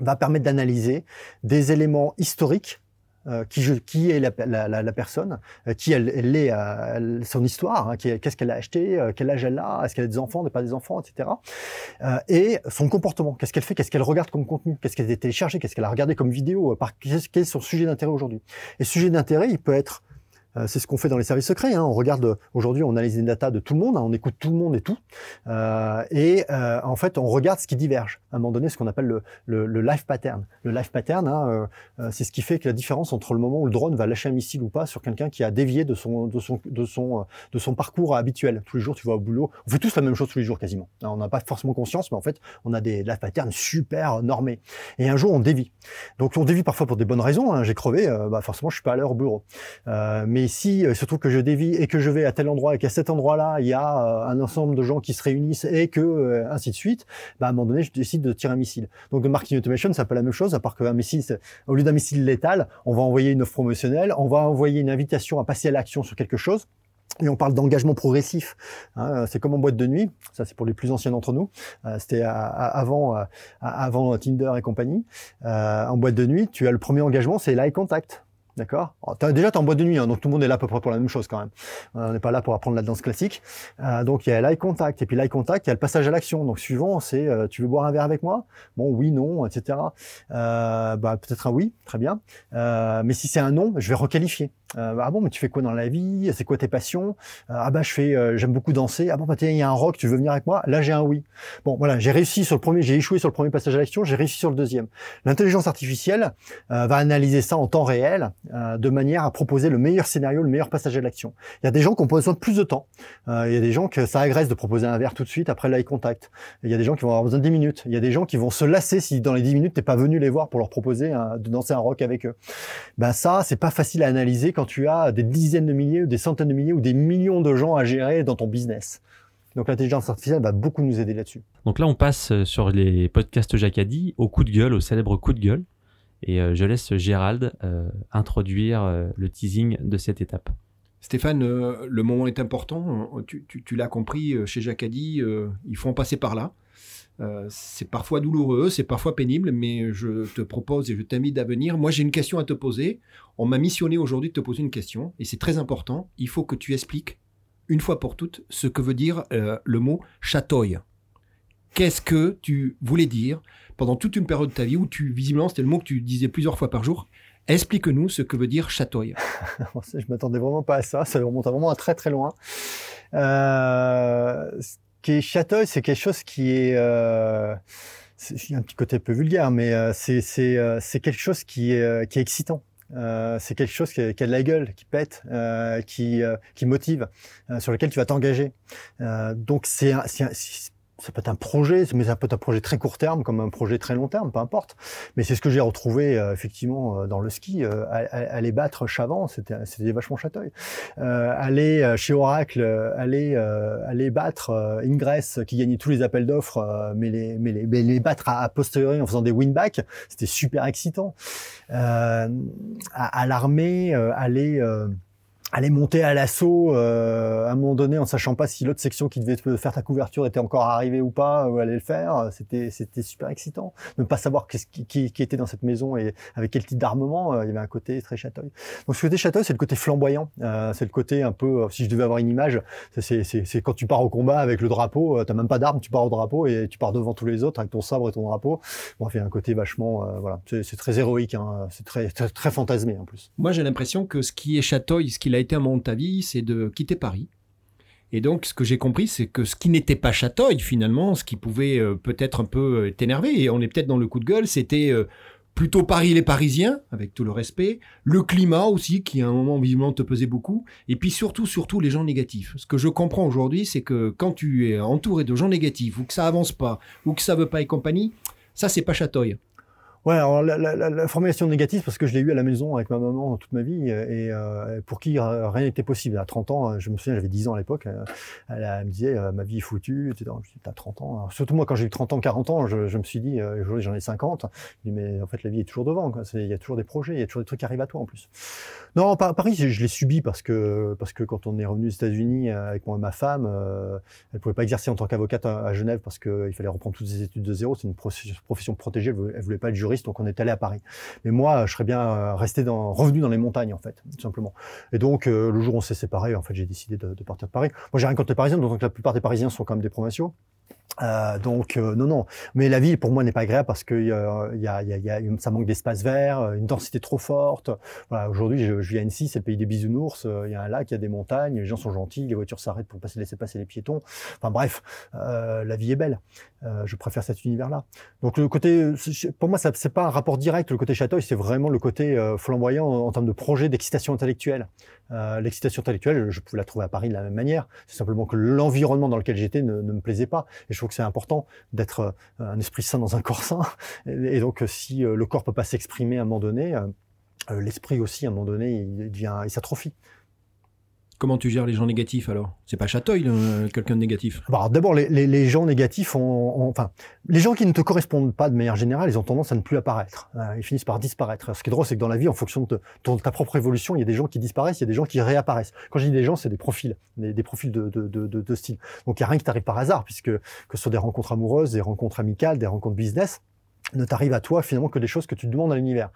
va permettre d'analyser des éléments historiques euh, qui, qui, est la, la, la personne, euh, qui elle, elle est, euh, son histoire, hein, qu'est-ce qu'elle a acheté, quel âge elle a, est-ce qu'elle a des enfants, pas des enfants, etc. et son comportement, qu'est-ce qu'elle fait, qu'est-ce qu'elle regarde comme contenu, qu'est-ce qu'elle a téléchargé, qu'est-ce qu'elle a regardé comme vidéo, par, quel est son sujet d'intérêt aujourd'hui. Et sujet d'intérêt, il peut être Euh, c'est ce qu'on fait dans les services secrets. Hein. On regarde aujourd'hui, on analyse les data de tout le monde, hein. on écoute tout le monde et tout, euh, et euh, en fait, on regarde ce qui diverge. À un moment donné, ce qu'on appelle le, le, le, life pattern. Le life pattern, hein, euh, c'est ce qui fait que la différence entre le moment où le drone va lâcher un missile ou pas sur quelqu'un qui a dévié de son de son de son de son parcours habituel. Tous les jours, tu vas au boulot. On fait tous la même chose tous les jours quasiment. on n'a pas forcément conscience, mais en fait, on a des life patterns super normés. Et un jour, on dévie. Donc, on dévie parfois pour des bonnes raisons. Hein. J'ai crevé, bah forcément, je suis pas à l'heure au bureau. mais mais si, euh, surtout que je dévie et que je vais à tel endroit et qu'à cet endroit-là, il y a euh, un ensemble de gens qui se réunissent et que euh, ainsi de suite, bah, à un moment donné, je décide de tirer un missile. Donc, le marketing automation, c'est un peu la même chose, à part qu'un missile, au lieu d'un missile létal, on va envoyer une offre promotionnelle, on va envoyer une invitation à passer à l'action sur quelque chose. Et on parle d'engagement progressif. Hein, c'est comme en boîte de nuit. Ça, c'est pour les plus anciens d'entre nous. C'était avant, avant Tinder et compagnie. en boîte de nuit, tu as le premier engagement, c'est l'eye contact. D'accord Déjà, tu en boîte de nuit, hein, donc tout le monde est là à peu près pour la même chose quand même. Euh, on n'est pas là pour apprendre la danse classique. Euh, donc, il y a l'eye contact. Et puis, l'eye contact, il y a le passage à l'action. Donc, suivant, c'est euh, tu veux boire un verre avec moi? Bon, oui, non, etc. bah, Peut-être un oui, très bien. mais si c'est un non, je vais requalifier. Ah bon, mais tu fais quoi dans la vie? C'est quoi tes passions? Ah bah, je fais, j'aime beaucoup danser. Ah bon, bah, il y a un rock, tu veux venir avec moi? Là, j'ai un oui. Bon, voilà, j'ai réussi sur le premier, j'ai échoué sur le premier passage à l'action, j'ai réussi sur le deuxième. L'intelligence artificielle va analyser ça en temps réel euh, de manière à proposer le meilleur scénario, le meilleur passage à l'action. Il y a des gens qui ont besoin de plus de temps. Euh, il y a des gens que ça agresse de proposer un verre tout de suite après l'eye contact. Il y a des gens qui vont avoir besoin de 10 minutes. Il y a des gens qui vont se lasser si dans les 10 minutes t'es pas venu les voir pour leur proposer de danser un rock avec eux. Ben ça, c'est pas facile à analyser quand tu as des dizaines de milliers ou des centaines de milliers ou des millions de gens à gérer dans ton business. Donc l'intelligence artificielle va beaucoup nous aider là-dessus. Donc là, on passe euh, sur les podcasts Jacadi au coup de gueule, au célèbre coup de gueule. Et euh, je laisse Gérald euh, introduire euh, le teasing de cette étape. Stéphane, le moment est important. Tu, l'as compris, chez Jacadi, il faut en passer par là. C'est parfois douloureux, c'est parfois pénible, mais je te propose et je t'invite à venir. Moi, j'ai une question à te poser. On m'a missionné aujourd'hui de te poser une question, et c'est très important. Il faut que tu expliques, une fois pour toutes, ce que veut dire le mot chatouille. Qu'est-ce que tu voulais dire pendant toute une période de ta vie où tu, visiblement, c'était le mot que tu disais plusieurs fois par jour. Explique-nous ce que veut dire chatouille. je m'attendais vraiment pas à ça. Ça remonte vraiment à très très loin. Euh, qui est c'est quelque chose qui est, euh, un petit côté un peu vulgaire, mais euh, c'est c'est euh, quelque chose qui est qui est excitant. Euh, c'est quelque chose qui a, de la gueule, qui pète, euh, qui, euh, qui motive, sur lequel tu vas t'engager. donc c'est ça peut être un projet, mais ça peut être un projet très court terme comme un projet très long terme, peu importe. Mais c'est ce que j'ai retrouvé euh, effectivement euh, dans le ski. Euh, aller battre Chavant, c'était vachement chatouille. aller chez Oracle, aller aller battre Ingress qui gagnait tous les appels d'offres, mais les mais les, les battre à, posteriori en faisant des winbacks, c'était super excitant. à, à l'armée, aller aller monter à l'assaut euh, à un moment donné en sachant pas si l'autre section qui devait faire ta couverture était encore arrivée ou pas ou allait le faire c'était c'était super excitant. Ne pas savoir qui, qui, était dans cette maison et avec quel type d'armement euh, il y avait un côté très châteuil donc ce côté châteuil c'est le côté flamboyant euh, c'est le côté un peu si je devais avoir une image c'est quand tu pars au combat avec le drapeau euh, t'as même pas d'arme tu pars au drapeau et tu pars devant tous les autres avec ton sabre et ton drapeau. Bon a un côté vachement euh, voilà c'est très héroïque hein, c'est très, très, très fantasmé en plus. Moi j'ai l'impression que ce qui est châteuil ce qu'il a été un moment de ta vie, c'est de quitter Paris. Et donc, ce que j'ai compris, c'est que ce qui n'était pas Châteuil, finalement, ce qui pouvait euh, peut-être un peu euh, t'énerver, et on est peut-être dans le coup de gueule, c'était euh, plutôt Paris les Parisiens, avec tout le respect, le climat aussi, qui à un moment visiblement te pesait beaucoup, et puis surtout, surtout les gens négatifs. Ce que je comprends aujourd'hui, c'est que quand tu es entouré de gens négatifs, ou que ça avance pas, ou que ça veut pas et compagnie, ça c'est pas Châteuil. Ouais, alors la, la, la, formulation négative, parce que je l'ai eu à la maison avec ma maman toute ma vie, et euh, pour qui rien n'était possible. À 30 ans, je me souviens, j'avais 10 ans à l'époque, euh, elle, me disait euh, ma vie est foutue, etc. Je me t'as 30 ans. surtout moi, quand j'ai eu 30 ans, 40 ans, je, je me suis dit, aujourd'hui j'en ai 50, je dis, mais en fait la vie est toujours devant, il y a toujours des projets, il y a toujours des trucs qui arrivent à toi en plus. Non, Paris, je l'ai subi parce que, parce que quand on est revenu aux États-Unis avec moi et ma femme, elle pouvait pas exercer en tant qu'avocate à, Genève parce qu'il fallait reprendre toutes ses études de zéro, c'est une profession protégée, elle voulait, voulait pas être donc on est allé à Paris. Mais moi, je serais bien euh, resté dans, revenu dans les montagnes, en fait, tout simplement. Et donc, euh, le jour où on s'est séparés, en fait, j'ai décidé de, de, partir de Paris. Moi, j'ai rien contre les Parisiens, donc la plupart des Parisiens sont quand même des provinciaux. Euh, donc euh, non non. Mais la ville pour moi n'est pas agréable parce que euh, y a, ça manque d'espace vert une densité trop forte. Aujourd'hui je, je vis à Annecy c'est le pays des bisounours il y a un lac il y a des montagnes les gens sont gentils les voitures s'arrêtent pour passer laisser passer les piétons. Enfin bref la vie est belle. Je préfère cet univers là donc le côté pour moi ça c'est pas un rapport direct le côté château c'est vraiment le côté flamboyant en, en termes de projet d'excitation intellectuelle l'excitation intellectuelle je pouvais la trouver à Paris de la même manière c'est simplement que l'environnement dans lequel j'étais ne, me plaisait pas et je trouve que c'est important d'être euh, un esprit sain dans un corps sain. Et donc, si euh, le corps peut pas s'exprimer à un moment donné, euh, l'esprit aussi, à un moment donné, il, il s'atrophie. Comment tu gères les gens négatifs alors? C'est pas Châteuil, quelqu'un de négatif? Bah, D'abord, les, gens négatifs, ont, enfin, les gens qui ne te correspondent pas de manière générale, ils ont tendance à ne plus apparaître. Euh, ils finissent par disparaître. Ce qui est drôle, c'est que dans la vie, en fonction de, ta propre évolution, il y a des gens qui disparaissent, il y a des gens qui réapparaissent. Quand je dis des gens, c'est des profils, des, profils de, de, style. Donc il n'y a rien qui t'arrive par hasard, puisque que ce soit des rencontres amoureuses, des rencontres amicales, des rencontres business, ne t'arrive à toi finalement que des choses que tu demandes à l'univers.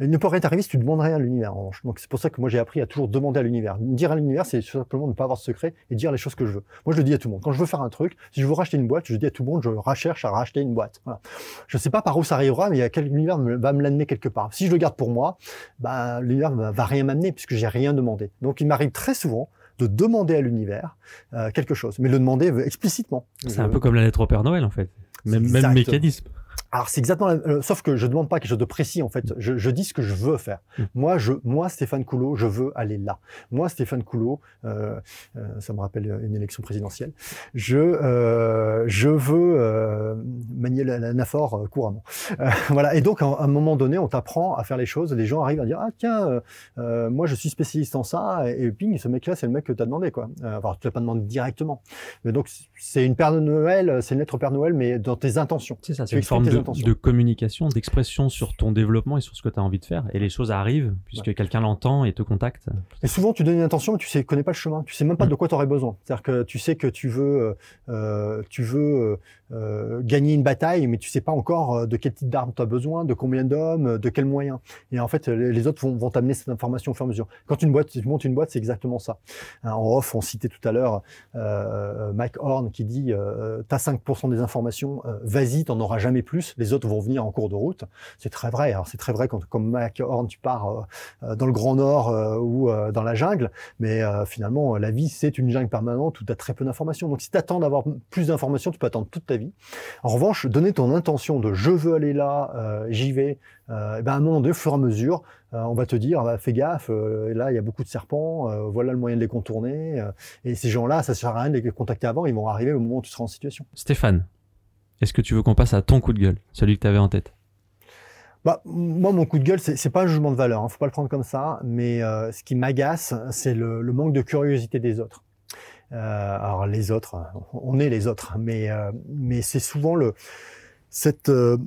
Il ne peut rien t'arriver si tu demandes rien à l'univers. Donc c'est pour ça que moi j'ai appris à toujours demander à l'univers. Dire à l'univers, c'est simplement ne pas avoir de secret et dire les choses que je veux. Moi je le dis à tout le monde. Quand je veux faire un truc, si je veux racheter une boîte, je dis à tout le monde, je recherche à racheter une boîte. Voilà. Je sais pas par où ça arrivera, mais quel univers va me l'amener quelque part. Si je le garde pour moi, bah, l'univers va, va rien m'amener puisque j'ai rien demandé. Donc il m'arrive très souvent de demander à l'univers euh, quelque chose, mais le demander explicitement. C'est un peu comme la lettre au Père Noël en fait. Même, même mécanisme. Alors c'est exactement, euh, sauf que je demande pas quelque chose de précis en fait. Je, je dis ce que je veux faire. Mm. Moi, je, moi Stéphane Coulot, je veux aller là. Moi Stéphane Coulot, euh, euh, ça me rappelle une élection présidentielle. Je, euh, je veux euh, manier l'anaphore euh, couramment. voilà. Et donc à un moment donné, on t'apprend à faire les choses. Les gens arrivent à dire ah tiens, moi je suis spécialiste en ça. Et, et ping, ce mec-là, c'est le mec que tu as demandé quoi. enfin, tu l'as pas demandé directement. Mais donc c'est une Père de Noël, c'est une lettre Père Noël, mais dans tes intentions. C'est ça. C'est une forme de de communication, d'expression sur ton développement et sur ce que tu as envie de faire. Et les choses arrivent puisque quelqu'un l'entend et te contacte. Et souvent, tu donnes une intention, mais tu sais, connais pas le chemin. Tu sais même pas mm. de quoi tu aurais besoin. C'est-à-dire que tu sais que tu veux, euh, tu veux euh, gagner une bataille, mais tu sais pas encore euh, de quel type d'arme tu as besoin, de combien d'hommes, de quels moyens. Et en fait, les autres vont, vont t'amener cette information au fur et à mesure. Quand une boîte, tu montes une boîte, c'est exactement ça. Hein, en off, on citait tout à l'heure euh, Mike Horn qui dit euh, T'as 5% des informations, vas-y, t'en auras jamais plus. Les autres vont venir en cours de route. C'est très vrai. Alors c'est très vrai quand, comme Mike Horn, tu pars dans le Grand Nord ou dans la jungle, mais finalement, la vie, c'est une jungle permanente où tu as très peu d'informations. Donc si tu attends d'avoir plus d'informations, tu peux attendre toute ta vie en revanche, donner ton intention de je veux aller là, euh, j'y vais, euh, et ben à un moment donné, au fur et à mesure, euh, on va te dire bah, fais gaffe, là il y a beaucoup de serpents, voilà le moyen de les contourner. et ces gens-là, ça sert à rien de les contacter avant, ils vont arriver au moment où tu seras en situation. Stéphane, est-ce que tu veux qu'on passe à ton coup de gueule, celui que tu avais en tête? Bah, moi, mon coup de gueule, c'est pas un jugement de valeur, hein, faut pas le prendre comme ça, mais ce qui m'agace, c'est le, manque de curiosité des autres. Euh, alors les autres, on est les autres, mais euh, c'est souvent le cette euh,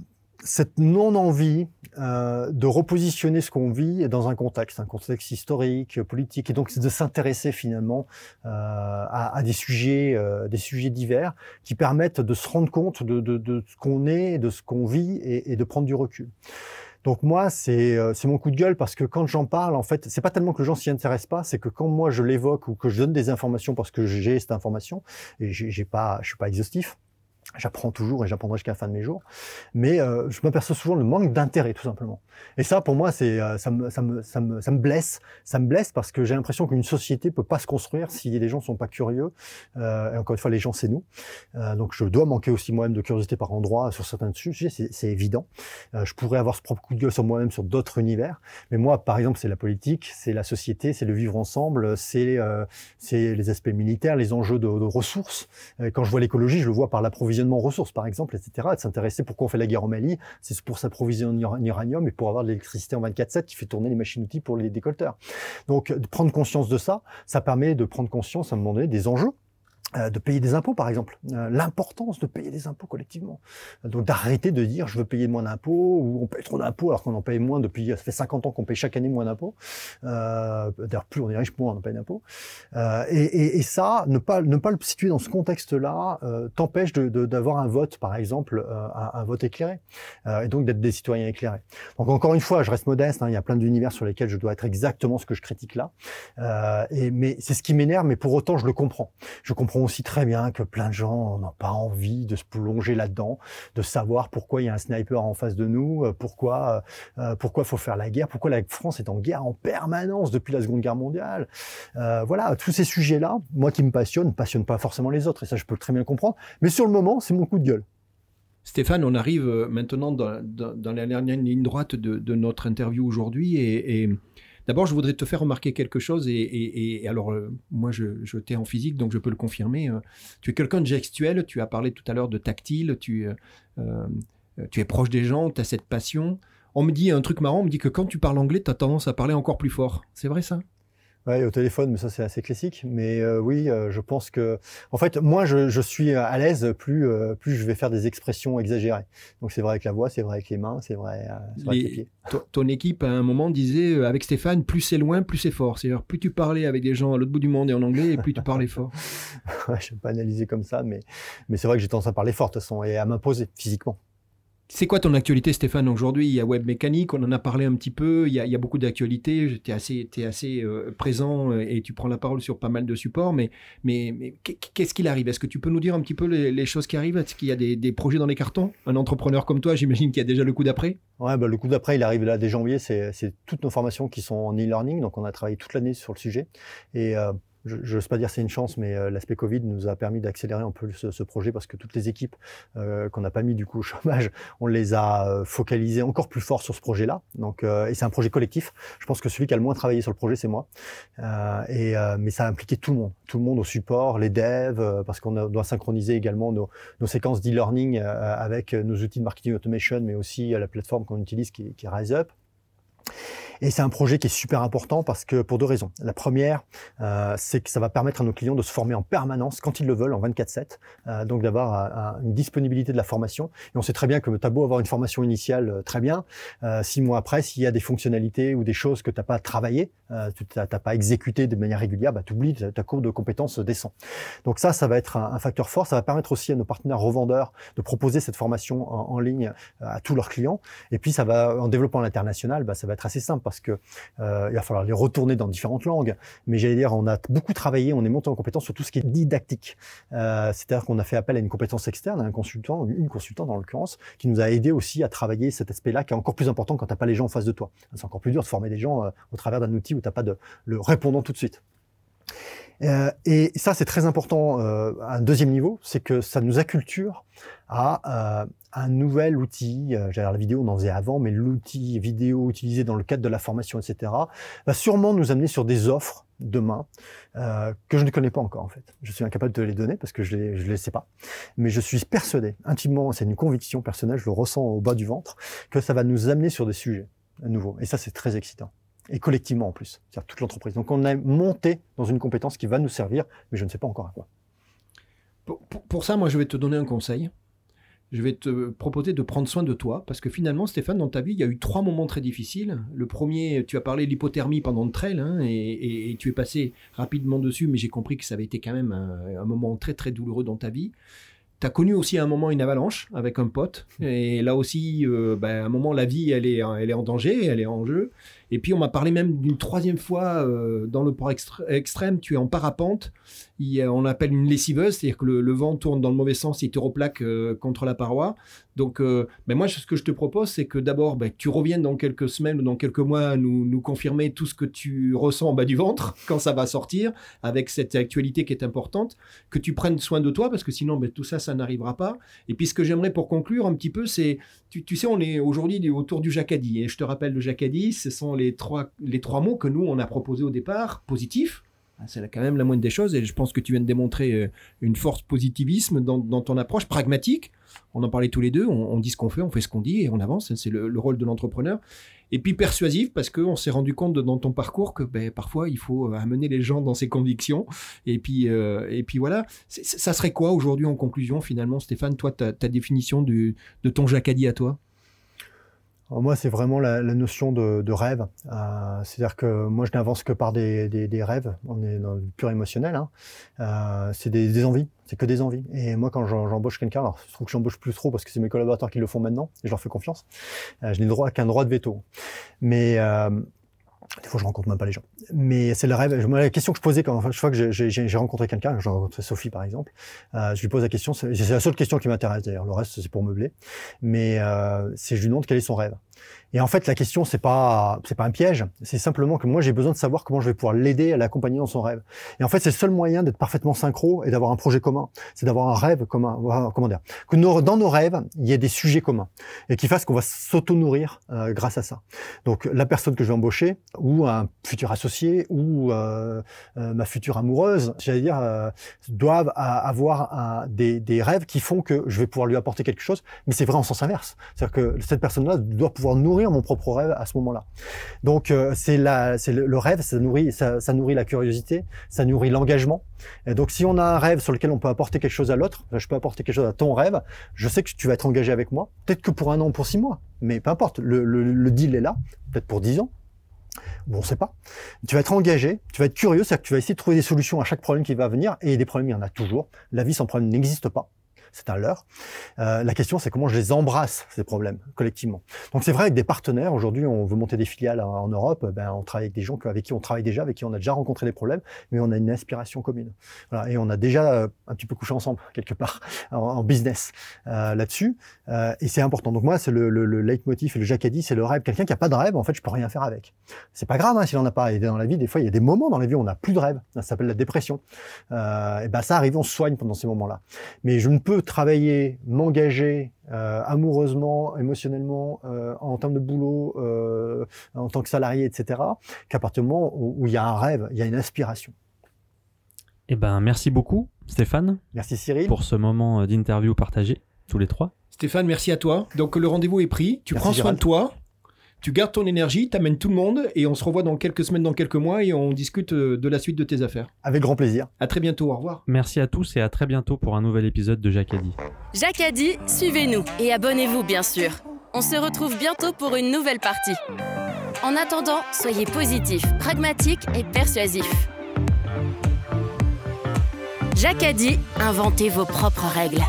cette non-envie euh, de repositionner ce qu'on vit dans un contexte, un contexte historique, politique, et donc de s'intéresser finalement euh, à, à, des sujets, euh, des sujets divers qui permettent de se rendre compte de, de, de ce qu'on est, de ce qu'on vit, et, et, de prendre du recul. Donc moi, euh, c'est mon coup de gueule parce que quand j'en parle, en fait, c'est pas tellement que les gens s'y intéressent pas, c'est que quand moi je l'évoque ou que je donne des informations parce que j'ai cette information et j'ai pas, je suis pas exhaustif, J'apprends toujours et j'apprendrai jusqu'à la fin de mes jours, mais euh, je m'aperçois souvent le manque d'intérêt tout simplement. Et ça, pour moi, c'est euh, ça, me, ça, me, ça, me, ça me blesse, ça me blesse parce que j'ai l'impression qu'une société peut pas se construire si les gens sont pas curieux. Euh, et encore une fois, les gens, c'est nous. Euh, donc, je dois manquer aussi moi-même de curiosité par endroit sur certains sujets, c'est évident. Euh, je pourrais avoir ce propre coup de gueule sur moi-même sur d'autres univers, mais moi, par exemple, c'est la politique, c'est la société, c'est le vivre ensemble, c'est euh, c'est les aspects militaires, les enjeux de, de ressources. quand je vois l'écologie, je le vois par l'approvisionnement en ressources, par exemple, etc. de s'intéresser pourquoi on fait la guerre au Mali, c'est pour s'approvisionner en uranium et pour avoir de l'électricité en 24/7 qui fait tourner les machines-outils pour les décolteurs. Donc, prendre conscience de ça, ça permet de prendre conscience à un moment donné des enjeux de payer des impôts, par exemple. Euh, l'importance de payer des impôts collectivement. Donc d'arrêter de dire je veux payer moins d'impôts ou on paye trop d'impôts alors qu'on en paye moins depuis... Ça fait 50 ans qu'on paye chaque année moins d'impôts. Euh, D'ailleurs, plus on est riche, moins on en paye d'impôts. Euh, et, et, et, ça, ne pas, ne pas le situer dans ce contexte-là euh, t'empêche d'avoir de, un vote, par exemple, un, un, vote éclairé. et donc d'être des citoyens éclairés. Donc encore une fois, je reste modeste. Hein, il y a plein d'univers sur lesquels je dois être exactement ce que je critique là. et, mais c'est ce qui m'énerve, mais pour autant, je le comprends. Je comprends aussi très bien que plein de gens n'ont pas envie de se plonger là-dedans, de savoir pourquoi il y a un sniper en face de nous, pourquoi pourquoi faut faire la guerre, pourquoi la France est en guerre en permanence depuis la Seconde Guerre mondiale. voilà, tous ces sujets-là, moi qui me passionnent, ne passionnent pas forcément les autres, et ça je peux très bien comprendre. Mais sur le moment, c'est mon coup de gueule. Stéphane, on arrive euh, maintenant dans, la dernière ligne droite de, notre interview aujourd'hui. Et, d'abord, je voudrais te faire remarquer quelque chose. Et, alors, euh, moi, je, t'ai en physique, donc je peux le confirmer. Euh. tu es quelqu'un de gestuel. Tu as parlé tout à l'heure de tactile. Tu, tu es proche des gens. Tu as cette passion. On me dit un truc marrant. On me dit que quand tu parles anglais, tu as tendance à parler encore plus fort. C'est vrai ça? Oui, au téléphone, mais ça c'est assez classique. Mais euh, oui, euh, je pense que, en fait, moi je, je suis à l'aise plus euh, plus je vais faire des expressions exagérées. Donc c'est vrai avec la voix, c'est vrai avec les mains, c'est vrai, avec les pieds. Ton équipe à un moment disait avec Stéphane, plus c'est loin, plus c'est fort. C'est-à-dire plus tu parlais avec des gens à l'autre bout du monde et en anglais, et plus tu parlais fort. ouais, je ne vais pas analyser comme ça, mais mais c'est vrai que j'ai tendance à parler fort de toute façon et à m'imposer physiquement. C'est quoi ton actualité, Stéphane, aujourd'hui? Il y a Web Mécanique, on en a parlé un petit peu, il y a, beaucoup d'actualités, tu es assez, assez euh, présent euh, et tu prends la parole sur pas mal de supports, mais, mais, qu'est-ce qu'il arrive? Est-ce que tu peux nous dire un petit peu les, choses qui arrivent? Est-ce qu'il y a des, projets dans les cartons? Un entrepreneur comme toi, j'imagine qu'il y a déjà le coup d'après. Ouais, bah, le coup d'après, il arrive là dès janvier, c'est toutes nos formations qui sont en e-learning, donc on a travaillé toute l'année sur le sujet. Et euh, je n'ose pas dire c'est une chance, mais euh, l'aspect Covid nous a permis d'accélérer un peu ce, projet parce que toutes les équipes euh, qu'on n'a pas mis du coup au chômage, on les a euh, focalisées encore plus fort sur ce projet-là. Donc, et c'est un projet collectif. Je pense que celui qui a le moins travaillé sur le projet, c'est moi. et, mais ça a impliqué tout le monde, tout le monde au support, les devs, parce qu'on doit synchroniser également nos, nos séquences d'e-learning avec nos outils de marketing automation, mais aussi la plateforme qu'on utilise qui, qui est RiseUp. Et c'est un projet qui est super important parce que pour deux raisons. La première, euh, c'est que ça va permettre à nos clients de se former en permanence quand ils le veulent, en 24/7, euh, donc d'avoir euh, une disponibilité de la formation. Et on sait très bien que tu as beau avoir une formation initiale euh, très bien, euh, six mois après, s'il y a des fonctionnalités ou des choses que tu n'as pas travaillé, tu n'as pas exécuté de manière régulière, bah, tu oublies, ta courbe de compétences descend. Donc ça, ça va être un, un, facteur fort. Ça va permettre aussi à nos partenaires revendeurs de proposer cette formation en, en ligne à tous leurs clients. Et puis ça va, en développant l'international, bah, ça va être assez simple parce que euh, il va falloir les retourner dans différentes langues. Mais j'allais dire, on a beaucoup travaillé, on est monté en compétence sur tout ce qui est didactique. Euh, C'est-à-dire qu'on a fait appel à une compétence externe, à un consultant, une consultante en l'occurrence, qui nous a aidé aussi à travailler cet aspect-là, qui est encore plus important quand t'as pas les gens en face de toi. C'est encore plus dur de former des gens euh, au travers d'un outil où t'as pas de le répondant tout de suite. Euh, et ça, c'est très important euh, à un deuxième niveau, c'est que ça nous acculture à euh, un nouvel outil. Euh, J'allais la vidéo, on en faisait avant, mais l'outil vidéo utilisé dans le cadre de la formation, etc., va sûrement nous amener sur des offres demain euh, que je ne connais pas encore en fait. Je suis incapable de les donner parce que je ne les, sais pas. Mais je suis persuadé, intimement, c'est une conviction personnelle, je le ressens au bas du ventre, que ça va nous amener sur des sujets nouveaux. Et ça, c'est très excitant et collectivement en plus, c'est-à-dire toute l'entreprise. Donc on a monté dans une compétence qui va nous servir, mais je ne sais pas encore à quoi. Pour, ça, moi, je vais te donner un conseil. Je vais te proposer de prendre soin de toi, parce que finalement, Stéphane, dans ta vie, il y a eu trois moments très difficiles. Le premier, tu as parlé de l'hypothermie pendant le trail, hein, et, tu es passé rapidement dessus, mais j'ai compris que ça avait été quand même un, moment très très douloureux dans ta vie. Tu as connu aussi à un moment une avalanche avec un pote. Et là aussi, euh, ben, à un moment, la vie, elle est, elle est en danger, elle est en jeu. Et puis, on m'a parlé même d'une troisième fois euh, dans le port extrême, tu es en parapente. on appelle une lessiveuse, c'est-à-dire que le, vent tourne dans le mauvais sens et te replaque euh, contre la paroi. Donc, euh, ben moi, ce que je te propose, c'est que d'abord, ben, tu reviennes dans quelques semaines ou dans quelques mois nous, nous confirmer tout ce que tu ressens en bas du ventre quand ça va sortir, avec cette actualité qui est importante, que tu prennes soin de toi, parce que sinon, ben, tout ça, ça n'arrivera pas. Et puis, ce que j'aimerais pour conclure un petit peu, c'est, tu, sais, on est aujourd'hui autour du Jacadi. Et je te rappelle, le Jacadi, ce sont les trois, les trois mots que nous, on a proposés au départ, positif. Ah, c'est quand même la moindre des choses et je pense que tu viens de démontrer euh, une force positivisme dans, ton approche pragmatique. On en parlait tous les deux, on, dit ce qu'on fait, on fait ce qu'on dit et on avance. C'est le, rôle de l'entrepreneur. Et puis persuasif parce qu'on s'est rendu compte dans ton parcours que ben, parfois il faut euh, amener les gens dans ses convictions. Et puis, euh, et puis voilà, ça serait quoi aujourd'hui en conclusion finalement, Stéphane, toi, ta, définition de ton Jacadi à toi? Moi, c'est vraiment la, notion de, rêve. Euh, c'est-à-dire que moi, je n'avance que par des, rêves. On est dans le pur émotionnel. Hein. Euh, c'est des, envies. C'est que des envies. Et moi, quand j'embauche quelqu'un, alors je trouve que j'embauche plus trop parce que c'est mes collaborateurs qui le font maintenant et je leur fais confiance. Euh, je n'ai droit qu'un droit de veto. Mais Des fois, je rencontre même pas les gens. Mais c'est le rêve. La question que je posais quand chaque fois que j'ai rencontré quelqu'un, j'ai rencontré Sophie par exemple, euh, je lui pose la question. C'est la seule question qui m'intéresse d'ailleurs. Le reste, c'est pour meubler. Mais euh, c'est je lui demande quel est son rêve. Et en fait, la question, c'est pas, c'est pas un piège. C'est simplement que moi, j'ai besoin de savoir comment je vais pouvoir l'aider à l'accompagner dans son rêve. Et en fait, c'est le seul moyen d'être parfaitement synchro et d'avoir un projet commun. C'est d'avoir un rêve commun. Comment dire Que dans nos rêves, il y ait des sujets communs et qui fassent qu'on va s'auto-nourrir euh, grâce à ça. Donc, la personne que je vais embaucher ou un futur associé ou euh, euh, ma future amoureuse, j'allais dire, euh, doivent avoir des, des rêves qui font que je vais pouvoir lui apporter quelque chose. Mais c'est vrai en sens inverse. C'est-à-dire que cette personne-là doit pouvoir nourrir mon propre rêve à ce moment-là. Donc euh, c'est le, rêve, ça nourrit, la curiosité, ça nourrit l'engagement. Et donc si on a un rêve sur lequel on peut apporter quelque chose à l'autre, je peux apporter quelque chose à ton rêve, je sais que tu vas être engagé avec moi, peut-être que pour un an, pour six mois, mais peu importe, le deal est là, peut-être pour dix ans. Bon, on sait pas. Tu vas être engagé, tu vas être curieux, c'est-à-dire que tu vas essayer de trouver des solutions à chaque problème qui va venir, et des problèmes, il y en a toujours. La vie sans problème n'existe pas c'est un leurre. Euh, la question, c'est comment je les embrasse, ces problèmes, collectivement. Donc c'est vrai, avec des partenaires, aujourd'hui, on veut monter des filiales en, Europe, ben, on travaille avec des gens avec qui on travaille déjà, avec qui on a déjà rencontré des problèmes, mais on a une inspiration commune. Voilà, et on a déjà euh, un petit peu couché ensemble, quelque part, en, business euh, là-dessus. Euh, et c'est important. Donc moi, c'est le, le, le leitmotiv et le jacadi, c'est le rêve. Quelqu'un qui a pas de rêve, en fait, je peux rien faire avec. C'est pas grave hein, s'il en a pas. Et dans la vie, des fois, il y a des moments dans la vie où on n'a plus de rêve. Ça s'appelle la dépression. Euh, et ben ça arrive, on se soigne pendant ces moments-là. Mais je ne peux travailler, m'engager euh, amoureusement, émotionnellement, euh, en termes de boulot, euh, en tant que salarié, etc., qu'à partir du moment où, il y a un rêve, il y a une inspiration. Eh ben, merci beaucoup, Stéphane. Merci Cyril. Pour ce moment d'interview partagé, tous les trois. Stéphane, merci à toi. Donc le rendez-vous est pris. Tu prends soin de toi tu gardes ton énergie, tu amènes tout le monde et on se revoit dans quelques semaines, dans quelques mois et on discute euh, de la suite de tes affaires. Avec grand plaisir. À très bientôt, au revoir. Merci à tous et à très bientôt pour un nouvel épisode de Jacadi. Jacadi, suivez-nous et abonnez-vous bien sûr. On se retrouve bientôt pour une nouvelle partie. En attendant, soyez positifs, pragmatiques et persuasifs. Jacadi, inventez vos propres règles.